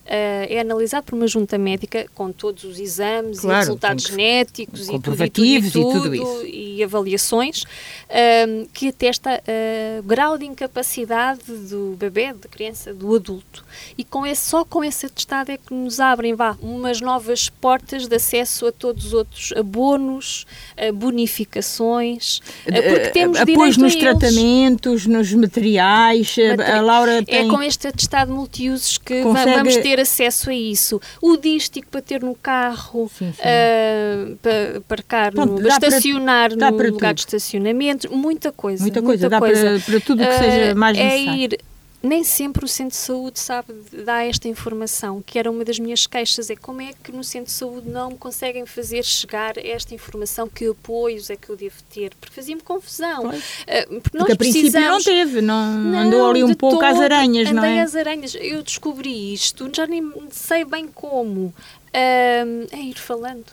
é analisado por uma junta médica com todos os exames Claro, e resultados que- genéticos e tudo, e tudo, e tudo isso. e avaliações ahm, que atesta ah, o grau de incapacidade do bebê, da criança, do adulto. E com esse, só com esse atestado é que nos abrem vá, umas novas portas de acesso a todos os outros abonos, bonificações, ah, porque temos Apoios nos tratamentos, nos materiais. A Laura tem. É com este atestado multiusos que Consegue- vamos ter acesso a isso. O dístico para ter no carro, Sim, sim. ah, para parcar, Pronto, no, dá para- estacionar no lugar tudo. de estacionamento, muita coisa. Muita coisa, dá para- para tudo que seja Ah, mais é necessário. ir nem sempre o centro de saúde sabe dar esta informação, que era uma das minhas queixas, é como é que no centro de saúde não me conseguem fazer chegar esta informação, que apoios é que eu devo ter, porque fazia-me confusão. Pois. Ah, porque Porque a princípio não teve, não, Não, andou ali um pouco às todo. aranhas, não Andei é? às aranhas. Eu descobri isto, já nem sei bem como. Ahm, é ir falando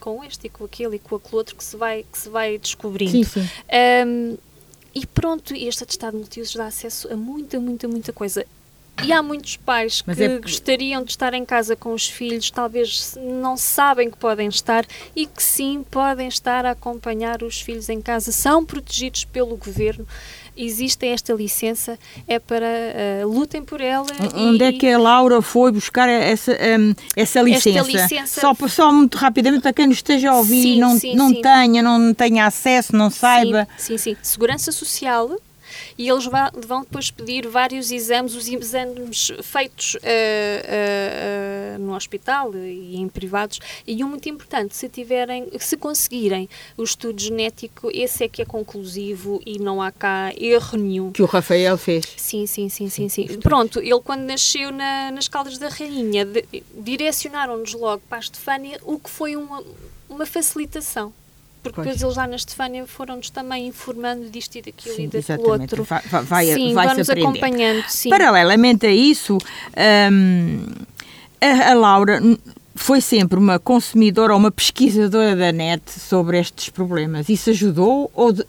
com este e com aquele e com aquele outro que se vai, que se vai descobrindo. Sim, sim. Ahm, e pronto, este atestado multiusos dá acesso a muita, muita, muita coisa. E há muitos pais Mas que é- gostariam de estar em casa com os filhos, talvez não sabem que podem estar e que sim podem estar a acompanhar os filhos em casa, são protegidos pelo governo. Existe esta licença, é para ah, lutem por ela. Onde e- é que a Laura foi buscar essa, hum, essa licença? licença- Só, só muito rapidamente para quem nos esteja a ouvir Sim, não, sim, não sim. tenha, não tenha acesso, não saiba. Sim, sim. Segurança Social. E eles vão depois pedir vários exames, os exames feitos eh, eh, eh, no hospital e em privados. E um muito importante, se tiverem, se conseguirem o estudo genético, esse é que é conclusivo e não há cá erro nenhum. Que o Rafael fez. Sim, sim, sim, sim, sim. Pronto, ele quando nasceu na- nas Caldas da Rainha, direcionaram-nos logo para a Estefânia, o que foi uma, uma facilitação. Porque Pois. depois eles lá na Estefânia foram-nos também informando disto e daquilo Sim, e daquilo outro. Vai- vai- vai- sim, vai-se vamos acompanhando, sim. Paralelamente a isso, hum, a, a Laura foi sempre uma consumidora ou uma pesquisadora da net sobre estes problemas. Isso ajudou? Ou de-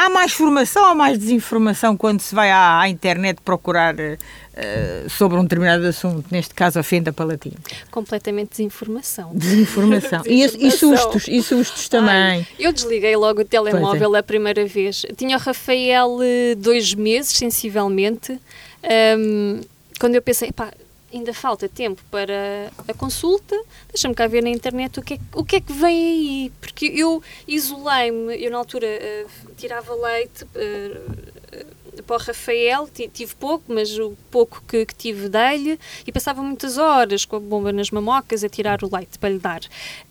Há mais formação ou mais desinformação quando se vai à, à internet procurar eh, sobre um determinado assunto, neste caso a fenda palatina? Completamente desinformação. Desinformação. e, e Desinformação. sustos, e sustos também. Ai, eu desliguei logo o telemóvel a primeira vez. Tinha o Rafael eh, dois meses, sensivelmente, ahm, quando eu pensei, pá, ainda falta tempo para a consulta, deixa-me cá ver na internet o que, é, o que é que vem aí, porque eu isolei-me, eu na altura uh, tirava leite uh, para o Rafael, tive pouco, mas o pouco que, que tive dei-lhe, e passava muitas horas com a bomba nas mamocas a tirar o leite para lhe dar.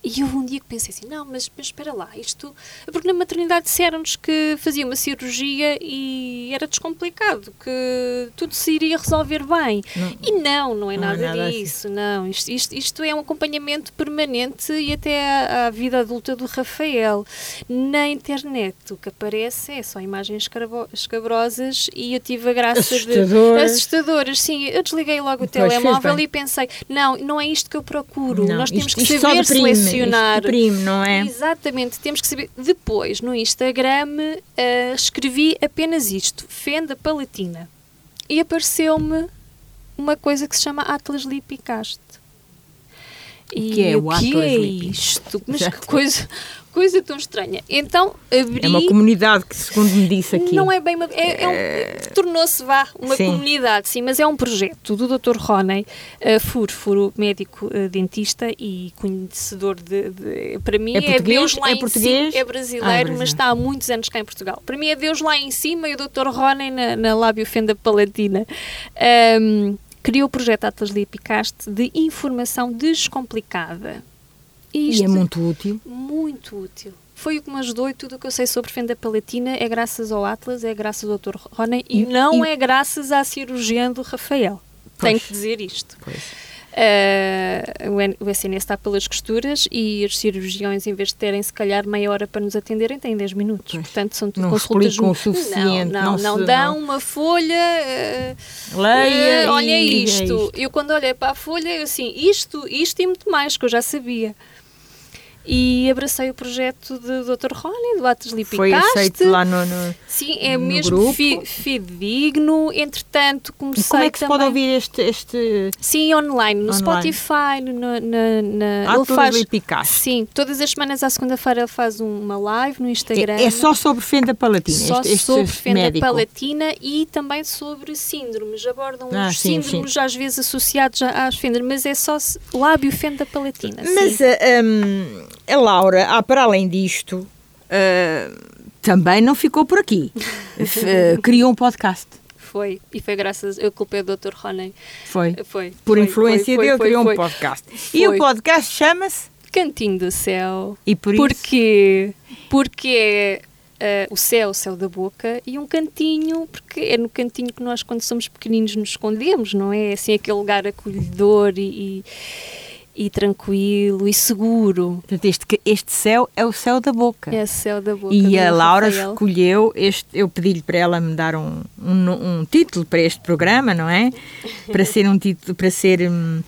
E eu um dia que pensei assim, não, mas, mas espera lá, isto... Porque na maternidade disseram-nos que fazia uma cirurgia e era descomplicado, que tudo se iria resolver bem. Não, e não, não é não nada, é nada assim. disso, assim. não. Isto, isto, isto, é um acompanhamento permanente e até à, à vida adulta do Rafael. Na internet o que aparece é só imagens escabrosas e eu tive a graça Assustador. de. Assustadoras. Sim, eu desliguei logo o pois telemóvel e pensei: não, não é isto que eu procuro. Não, Nós temos isto, que saber deprime, selecionar. Deprime, não é? Exatamente, temos que saber. Depois, no Instagram, uh, escrevi apenas isto: fenda palatina. E apareceu-me uma coisa que se chama Atlas Lipicaste. E que é o, o que é isto? Mas que coisa, coisa tão estranha. Então abri. É uma comunidade que, segundo me disse aqui. Não é bem uma. É, é um, é... Tornou-se, vá, uma sim. comunidade, sim, mas é um projeto do Dr. Roney uh, Furo, Furo, médico uh, dentista e conhecedor de. de para mim é, é Deus lá é em português? cima. É brasileiro, ah, mas está há muitos anos cá em Portugal. Para mim é Deus lá em cima e o Dr. Roney na, na lábio fenda palatina. Um, criou o projeto Atlas Lipicaste de informação descomplicada isto, e é muito útil. Muito útil. Foi o que me ajudou e tudo o que eu sei sobre fenda palatina é graças ao Atlas, é graças ao Dr. Rony e, e não e... é graças à cirurgia do Rafael. Pois. Tenho que dizer isto. Uh, o SNS está pelas costuras e os cirurgiões, em vez de terem se calhar meia hora para nos atenderem, têm 10 minutos. Pois. Portanto, são tudo não consultas. Não o suficiente. Não, não, não, não dão não... uma folha. Uh, Leia. Uh, olha isto. Isto. Eu, quando olhei para a folha, eu assim, isto, isto e muito mais, que eu já sabia e abracei o projeto do Dr. Rony, do Atos Lipicaste. Foi aceito lá no, no Sim, é no mesmo fi, fidedigno. Entretanto, comecei e como é que também... se pode ouvir este, este... Sim, online, no online. Spotify, no, na... na Atos faz... Lipicaste. Sim, todas as semanas à segunda-feira ele faz uma live no Instagram. É, é só sobre fenda palatina? Só este, este sobre fenda médico. palatina e também sobre síndromes. Abordam ah, os sim, síndromes sim. às vezes associados às fendas, mas é só lábio fenda palatina. Mas... Sim. Um, a Laura, ah, para além disto, uh, também não ficou por aqui. uh, criou um podcast. Foi, e foi graças. Eu culpei o Dr. Rony. Foi. Foi. Por foi, influência foi, dele, criou um podcast. E o podcast chama-se Cantinho do Céu. E por Porquê? isso? Porque é Uh, o céu, o céu da boca, e um cantinho, porque é no cantinho que nós, quando somos pequeninos, nos escondemos, não é? Assim, aquele lugar acolhedor e, e e tranquilo e seguro. Portanto, este, este céu é o céu da boca. É o céu da boca. E a Laura Rafael. escolheu este. Eu pedi-lhe para ela me dar um, um, um, título para este programa, não é? Para ser um título, para ser. Hum,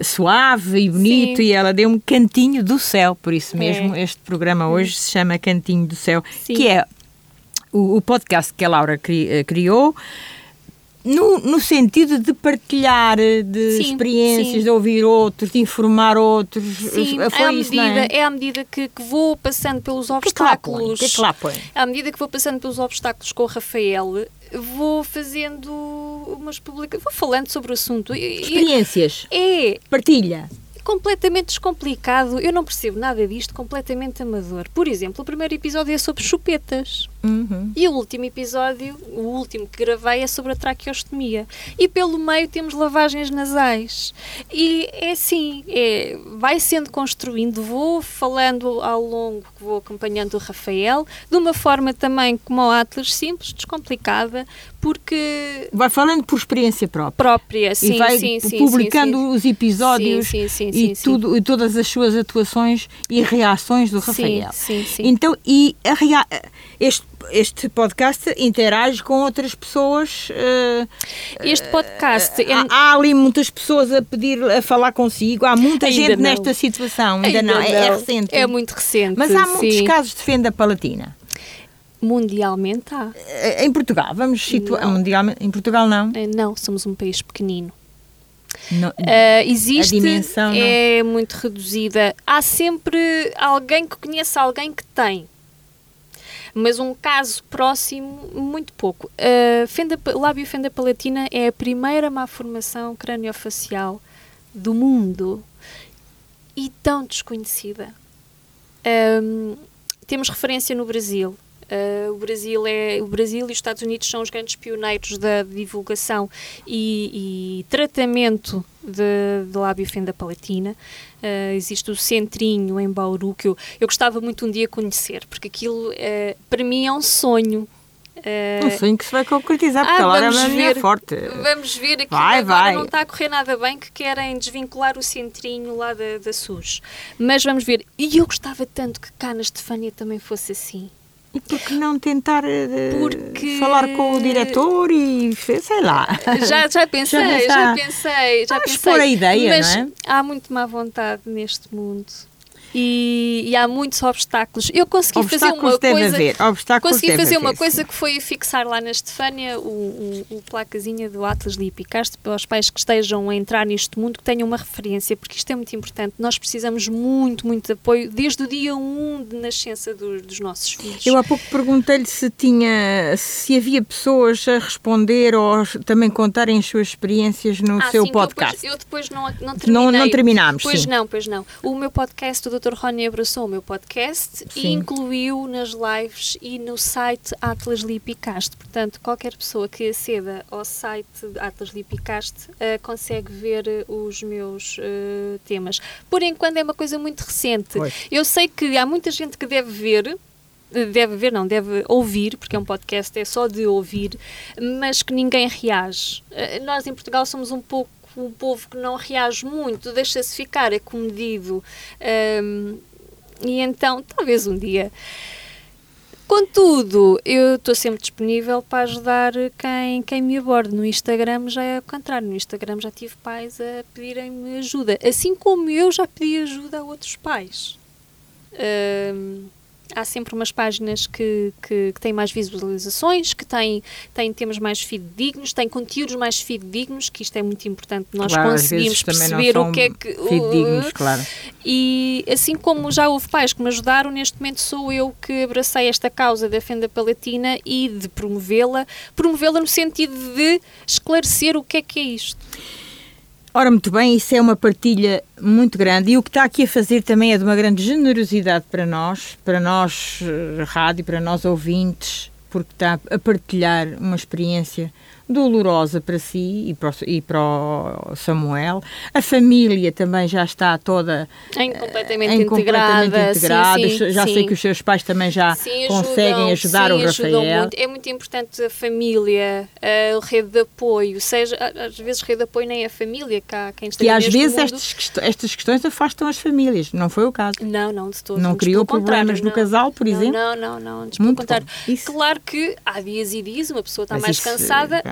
suave e bonito Sim. e ela deu um Cantinho do Céu, por isso mesmo é. este programa hoje se chama Cantinho do Céu, Sim. que é o, o, podcast que a Laura cri, eh, criou no, no sentido de partilhar de sim, experiências, sim. de ouvir outros, de informar outros. Sim, Foi é, à isso, medida, é? é à medida que, que, vou passando pelos obstáculos. Que é que lá põe? É à medida que vou passando pelos obstáculos com o Rafael, vou fazendo umas publicações, vou falando sobre o assunto. Experiências. É. Partilha completamente descomplicado. Eu não percebo nada disto, completamente amador. Por exemplo, o primeiro episódio é sobre chupetas. Uhum. E o último episódio, o último que gravei, é sobre a traqueostomia. E pelo meio temos lavagens nasais. E é assim, é, vai sendo construindo, vou falando ao longo, que vou acompanhando o Rafael, de uma forma também como o Atlas, simples, descomplicada, porque... Vai falando por experiência própria. Própria, sim, e vai sim, publicando sim, os episódios sim, sim, e, tudo, e todas as suas atuações e reações do Rafael. Sim, sim, Então, e a rea... este este podcast interage com outras pessoas. Uh, este podcast. Uh, há, há, ali muitas pessoas a pedir a falar consigo, há muita ainda gente não. nesta situação, ainda, ainda não. não. É, é, recente. É muito recente. Mas há muitos casos de fenda palatina. Mundialmente há. Em Portugal, vamos situar. Mundialmente, em Portugal não? Não, somos um país pequenino. Não, uh, existe, a dimensão é muito reduzida. Há sempre alguém que conheça alguém que tem. Mas um caso próximo, muito pouco. Uh, fenda, lábio fenda palatina é a primeira malformação craniofacial do mundo e tão desconhecida. Um, temos referência no Brasil. Uh, o, Brasil é, o Brasil e os Estados Unidos são os grandes pioneiros da divulgação e, e tratamento de, de lábio fenda palatina. Uh, existe o Centrinho em Bauru que eu, eu gostava muito um dia conhecer, porque aquilo uh, para mim é um sonho. Uh, um sonho que se vai concretizar, porque ah, a é uma ver, forte. Vamos ver aqui vai, agora vai. não está a correr nada bem que querem desvincular o centrinho lá da, da SUS. Mas vamos ver. E eu gostava tanto que cá na Estefânia também fosse assim. E por que não tentar uh, Porque... falar com o diretor e sei lá? Já, já pensei, já, já pensei, já Vamos pensei. a ideia, mas não é? há muito má vontade neste mundo e, e há muitos obstáculos. Eu consegui obstáculos fazer uma coisa. Haver. Obstáculos consegui fazer uma coisa sim. que foi fixar lá na Estefânia o, o, o placazinha do Atlas Lipicast para os pais que estejam a entrar neste mundo que tenham uma referência, porque isto é muito importante. Nós precisamos muito, muito de apoio desde o dia 1 de nascença do, dos nossos filhos. Eu há pouco perguntei-lhe se tinha se havia pessoas a responder ou também contarem as suas experiências no ah, seu sim, podcast. Eu depois, eu depois não, não terminei. Não, não terminámos, Pois sim. não, pois não. O meu podcast, o Dr. Rony abraçou o meu podcast Sim. e incluiu nas lives e no site Atlas Lipicast. Portanto, qualquer pessoa que aceda ao site Atlas Lipicast uh, consegue ver uh, os meus uh, temas. Por enquanto é uma coisa muito recente. Eu sei que há muita gente que deve ver deve ver, não, deve ouvir, porque é um podcast, é só de ouvir, mas que ninguém reage. Nós em Portugal somos um pouco um povo que não reage muito, deixa-se ficar acomedido. Um, e então, talvez um dia. Contudo, eu estou sempre disponível para ajudar quem, quem me aborde. No Instagram já é o contrário. No Instagram já tive pais a pedirem-me ajuda. Assim como eu já pedi ajuda a outros pais. Um, há sempre umas páginas que, que, que, têm mais visualizações, que têm, têm temas mais fidedignos, têm conteúdos mais fidedignos, que isto é muito importante nós claro, conseguimos perceber o que é que. Fidedignos, uh, claro. E assim como já houve pais que me ajudaram, neste momento sou eu que abracei esta causa da Fenda Palatina e de promovê-la, promovê-la no sentido de esclarecer o que é que é isto. Ora, muito bem, isso é uma partilha muito grande. E o que está aqui a fazer também é de uma grande generosidade para nós, para nós, eh, rádio, para nós ouvintes, porque está a partilhar uma experiência dolorosa para si e para, o, e para o Samuel. A família também já está toda em completamente, em integrada. Completamente integrada. Sim, sim, já sim. sei que os seus pais também já conseguem ajudar o Rafael. Muito. É muito importante a família, a rede de apoio, seja às vezes rede de apoio nem a família, que há quem esteja E às vezes estas, estas questões afastam as famílias, não foi o caso? Não, não, de todo. Não criou problemas no não, casal, por não, exemplo? Não, não, não, antes pelo contrário. Claro que há dias e dias, uma pessoa está Mas mais isso, cansada,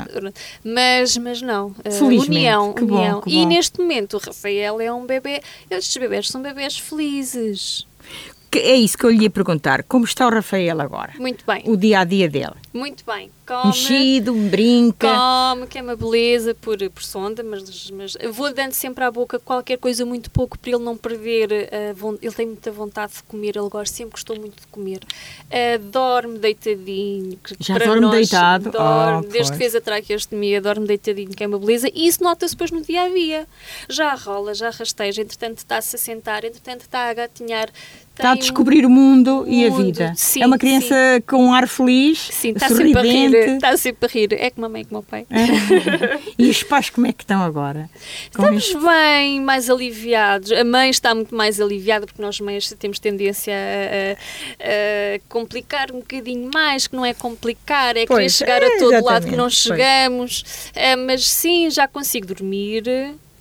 mas, mas não. Uh, união, que união. Bom, que e bom. neste momento o Rafael é um bebê. Estes bebés são bebés felizes. Que é isso que eu lhe ia perguntar. Como está o Rafael agora? Muito bem. O dia a dia dele? Muito bem. Come, Mexido, brinca. Come, que é uma beleza por, por sonda, mas, mas vou dando sempre à boca qualquer coisa muito pouco para ele não perder. Uh, ele tem muita vontade de comer, ele gosta, sempre gostou muito de comer. Uh, dorme deitadinho. Já dorme nós, deitado? Dorme, oh, desde que fez a traqueostomia, dorme deitadinho, que é uma beleza. E isso nota-se depois no dia a dia. Já rola, já rasteja, entretanto está-se a sentar, entretanto está a gatinhar. Está a descobrir o mundo, mundo e a vida. Sim, é uma criança sim. com um ar feliz, sim, está sorridente. Sempre a rir, está sempre a rir. É como a mãe e como o pai. É. e os pais como é que estão agora? Com Estamos este... bem, mais aliviados. A mãe está muito mais aliviada porque nós mães temos tendência a, a, a complicar um bocadinho mais, que não é complicar, é pois, querer chegar é, a todo lado que não chegamos. É, mas sim, já consigo dormir.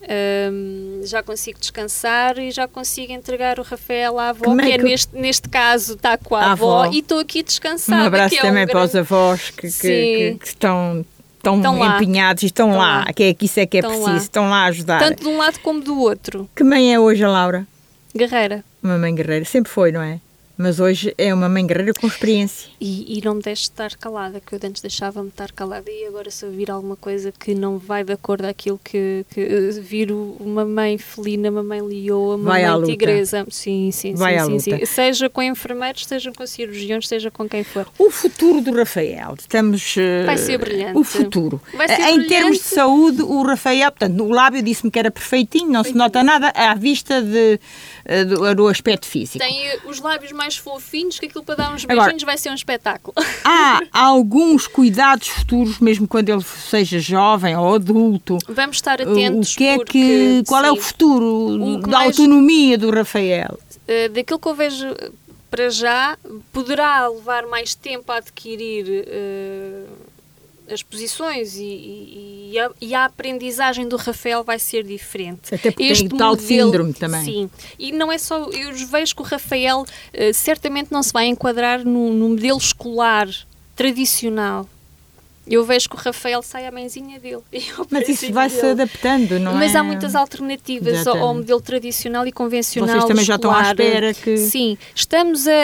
Um, já consigo descansar e já consigo entregar o Rafael à avó, Como que, é é que- neste, neste caso está com a, A avó, avó. e estou aqui descansada. Um abraço é também um para os grande- avós que, que- que- estão, estão, empenhados e estão, Estão lá. lá. Que é que isso é que é Estão preciso. lá. Estão lá a ajudar. Tanto de um lado como do outro. Que mãe é hoje a Laura? Guerreira. Uma mãe guerreira. Sempre foi, não é? Mas hoje é uma mãe guerreira com experiência. E, e não me deixe estar calada, que eu antes deixava-me estar calada e agora se eu vir alguma coisa que não vai de acordo àquilo que, que uh, viro uma mãe felina, uma mãe leoa, uma Vai mãe tigresa. Sim, sim, Vai sim, sim, sim. Seja com enfermeiros, seja com cirurgiões, seja com quem for. O futuro do Rafael, estamos. eh, Vai ser brilhante. O futuro. Vai ser Eh, em brilhante. termos de saúde, o Rafael, portanto, o lábio disse-me que era perfeitinho, não se nota nada à vista de, eh, do, do aspecto físico. Tem eh, os lábios mais fofinhos, que aquilo para dar uns Agora- beijinhos vai ser um espetáculo. Há alguns cuidados futuros, mesmo quando ele seja jovem ou adulto. Vamos estar O atentos. que é porque, que. Qual é o sim, futuro O da mais- autonomia do Rafael? Uh, daquilo que eu vejo uh, para já, poderá levar mais tempo a adquirir uh, as posições e, e- e a, e a aprendizagem do Rafael vai ser diferente. Até porque tem o tal síndrome também. Sim, e não é só. Eu vejo que o Rafael uh, certamente não se vai enquadrar no, no modelo escolar tradicional. Eu vejo que o Rafael sai à mãezinha dele. Mas isso vai-se dele. adaptando, não Mas é? há muitas alternativas ao, ao modelo tradicional e convencional. Vocês também já estão à escolar. espera que- Sim, estamos a,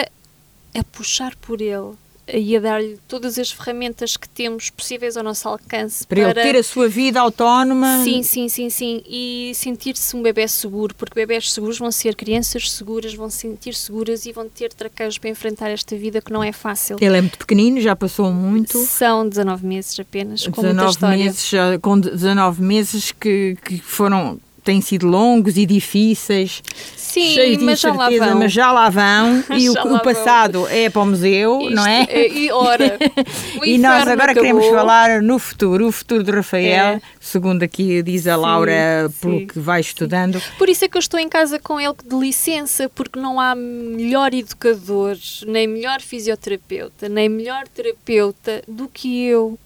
a puxar por ele e a dar-lhe todas as ferramentas que temos possíveis ao nosso alcance Para ele ter a sua vida autónoma. Sim, sim, sim, sim. E sentir-se um bebê seguro, porque bebés seguros vão ser crianças seguras, vão se sentir seguras e vão ter traqueios para enfrentar esta vida que não é fácil. Ele é muito pequenino, já passou muito. São 19 meses apenas, com muita 19 história. meses, com 19 meses que, que foram têm sido longos e difíceis, Sim, cheios de mas já lá incerteza, vão. mas já lá vão e o, Já o lá vão. passado é para o museu, não é? Isto- E ora, E nós agora acabou. queremos falar no futuro, o futuro de Rafael, É. segundo aqui diz a Sim, Laura, pelo sim, que vai estudando. Por isso é que eu estou em casa com ele de licença, porque não há melhor educador, nem melhor fisioterapeuta, nem melhor terapeuta do que eu.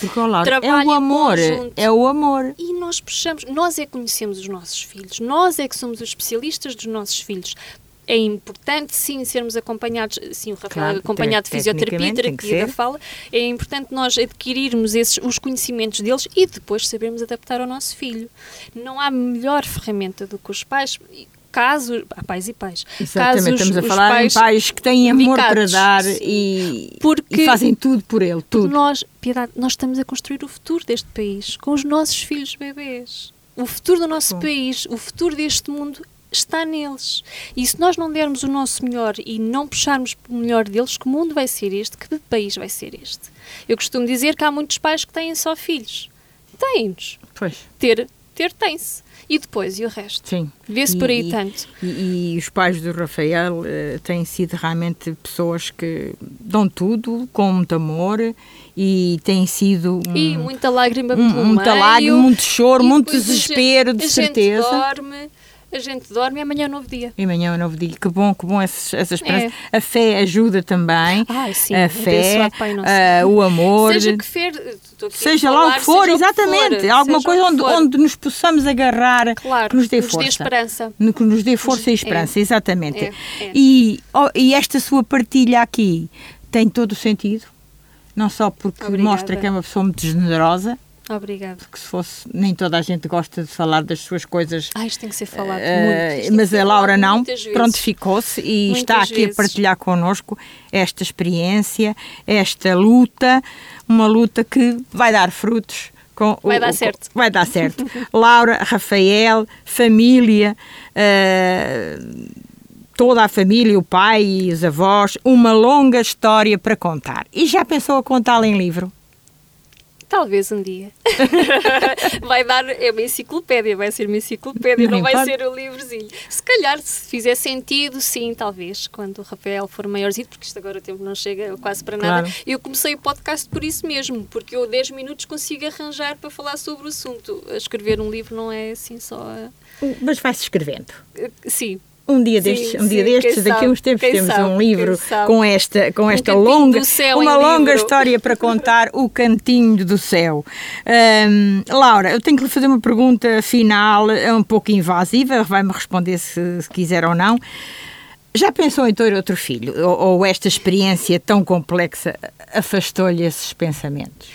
Porque, ó, Laura, é o amor, conjunto. é o amor. E nós puxamos, nós é que conhecemos os nossos filhos, nós é que somos os especialistas dos nossos filhos. É importante, sim, sermos acompanhados, sim, o Rafael Claro, acompanhado de te- fisioterapia, terapia da fala. É importante nós adquirirmos esses, os conhecimentos deles e depois sabermos adaptar ao nosso filho. Não há melhor ferramenta do que os pais, caso, há pais e pais. Exatamente, Caso os- estamos a falar pais em pais que têm amor para dar e, Porque- e fazem tudo por ele, tudo. Nós, Piedade, nós estamos a construir o futuro deste país com os nossos filhos bebês. O futuro do nosso Bom. país, o futuro deste mundo está neles. E se nós não dermos o nosso melhor e não puxarmos o melhor deles, que mundo vai ser este? Que país vai ser este? Eu costumo dizer que há muitos pais que têm só filhos. Têm-nos. Pois, Ter, ter tem-se. E depois, e o resto? sim. Vê-se por aí e- tanto. E, e os pais do Rafael eh, têm sido realmente pessoas que dão tudo com muito amor e têm sido um, E muita lágrima um, pelo muita meio. lágrima, muito choro, muito desespero, de certeza. dorme, a gente dorme e amanhã é um novo dia. E amanhã é um novo dia. Que bom, que bom essa, essa esperança. É. A fé ajuda também. Ai, sim, a fé, ah, o amor. Seja que Seja lá o falar, que for, o que exatamente. for, Alguma coisa onde, onde nos possamos agarrar, Claro, que nos dê nos dê força. esperança. No que nos dê força e É. esperança, exatamente. É, é. E, oh, e esta sua partilha aqui tem todo o sentido, não só porque Obrigada. mostra que é uma pessoa muito generosa, Obrigada. porque se fosse, nem toda a gente gosta de falar das suas coisas. Ah, isto tem que ser falado eh, muito. Isto tem mas a Laura falado não, muitas vezes. prontificou-se e Muitas está aqui vezes. a partilhar connosco esta experiência, esta luta, uma luta que vai dar frutos. Com Vai o- dar o- certo. Vai dar certo. Laura, Rafael, família, eh, toda a família, o pai e os avós, uma longa história para contar. E já pensou a contá-la em livro? Talvez um dia. vai dar, é uma enciclopédia, vai ser uma enciclopédia, Não não, vai importa. ser um livrozinho. Se calhar, se fizer sentido, sim, talvez, quando o Rafael for maiorzinho, porque isto agora o tempo não chega quase para nada. Claro. Eu comecei o podcast por isso mesmo, porque eu 10 minutos consigo arranjar para falar sobre o assunto. Escrever um livro não é assim só. Mas vai-se escrevendo. Sim, Um dia Sim, destes, um dia sim, destes daqui a uns tempos temos sabe, um livro com esta, com esta cantinho longa, uma longa livro. história para contar, o cantinho do céu. Ahm, Laura, eu tenho que lhe fazer uma pergunta final, é um pouco invasiva, vai-me responder se, se quiser ou não. Já pensou em ter outro filho? Ou, ou esta experiência tão complexa afastou-lhe esses pensamentos?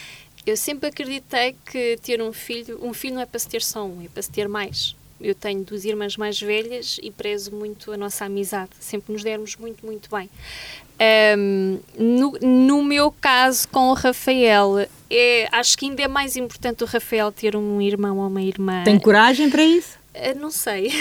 Eu sempre acreditei que ter um filho, um filho não é para se ter só um, é para se ter mais. Eu tenho duas irmãs mais velhas e prezo muito a nossa amizade. Sempre nos dermos muito, muito bem. Um, no, no, meu caso com o Rafael, é, acho que ainda é mais importante o Rafael ter um irmão ou uma irmã. Tem coragem para isso? Uh, não sei.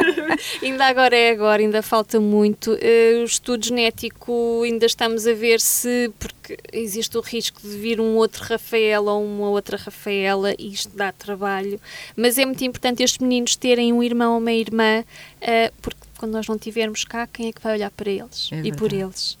ainda agora é agora, ainda falta muito. Uh, o estudo genético ainda estamos a ver se, porque existe o risco de vir um outro Rafael ou uma outra Rafaela e isto dá trabalho. Mas é muito importante estes meninos terem um irmão ou uma irmã, uh, porque quando nós não estivermos cá, quem é que vai olhar para eles é e por eles?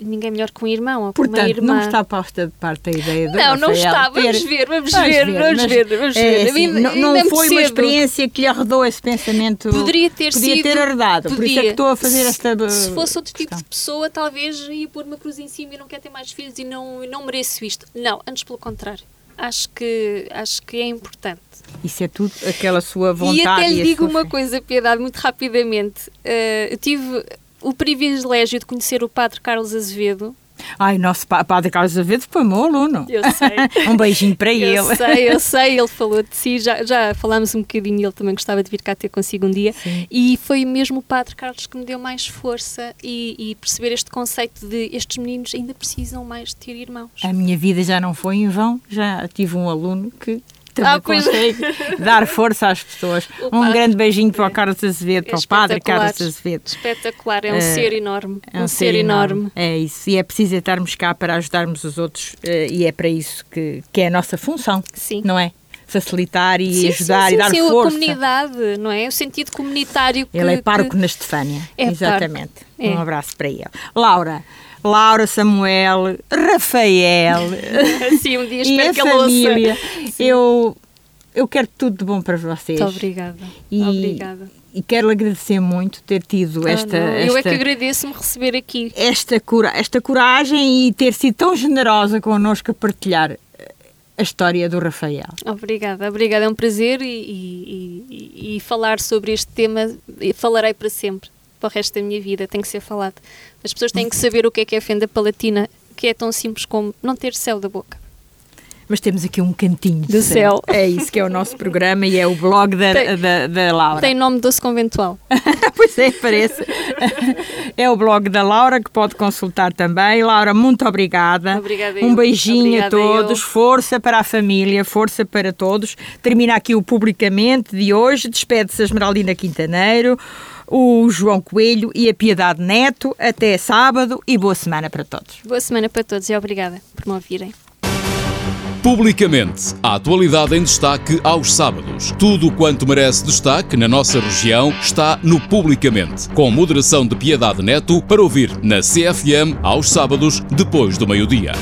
Ninguém melhor que um irmão ou Portanto, uma irmã. não está posta de parte a ideia de Não, não está. Vamos ver, vamos, ver, vamos ver, vamos ver. É, assim, não, não foi uma experiência que lhe arredou esse pensamento. Poderia ter podia sido. ter arredado. Por isso é que estou a fazer esta. Se fosse outro tipo questão. de pessoa, talvez ia pôr uma cruz em cima e não quer ter mais filhos e não, não mereço isto. Não, antes pelo contrário. Acho que, acho que é importante. Isso é tudo aquela sua vontade. E até lhe digo uma coisa, Piedade, muito rapidamente. Uh, eu tive o privilégio de conhecer o padre Carlos Azevedo. Ai, nosso padre Carlos Azevedo foi meu aluno. Eu sei. um beijinho para eu ele. Eu sei, eu sei, ele falou de si, já, já falámos um bocadinho, ele também gostava de vir cá ter consigo um dia. Sim. E foi mesmo o padre Carlos que me deu mais força e, e, perceber este conceito de estes meninos ainda precisam mais de ter irmãos. A minha vida já não foi em vão, já tive um aluno que também Ah, consegue dar força às pessoas. O Um padre- grande beijinho para o Carlos Azevedo, É para o padre. Carlos Azevedo. Espetacular, é um Eh, ser enorme. É um, ser, enorme. É isso. E é preciso estarmos cá para ajudarmos os outros eh, e é para isso que, que é a nossa função, Sim. não é? Facilitar e Sim, ajudar sim, e dar sim, sim, força. a comunidade, não é? O sentido comunitário que... Ele é pároco que- na Estefânia. É Exatamente. É. Um abraço para ele. Laura. Laura, Samuel, Rafael Sim, um dia espero a que família. Sim. Eu, eu quero tudo de bom para vocês. Muito obrigada. E, Obrigada. e quero agradecer muito ter tido Ah, esta, não, Eu é esta, que agradeço-me receber aqui. esta, cura, esta coragem e ter sido tão generosa connosco a partilhar eh, a história do Rafael. Obrigada, obrigada. É um prazer e, e- e- e falar sobre este tema e falarei para sempre, para o resto da minha vida. Tem que ser falado. As pessoas têm que saber o que é que é a fenda palatina, que é tão simples como não ter céu da boca. Mas temos aqui um cantinho Do céu. É isso que é o nosso programa e é o blog da, Tem- da, da Laura. Tem nome doce conventual. pois é, parece. É o blog da Laura que pode consultar também. Laura, muito obrigada. Obrigada Um beijinho a Obrigada todos, eu. força para a família, força para todos. Termina aqui o publicamente de hoje. Despede-se a Esmeraldina Quintaneiro, o João Coelho e a Piedade Neto. Até sábado e boa semana para todos. Boa semana para todos e obrigada por me ouvirem. Publicamente, a atualidade em destaque aos sábados. Tudo quanto merece destaque na nossa região está no Publicamente, com moderação de Piedade Neto para ouvir na CFM aos sábados depois do meio-dia.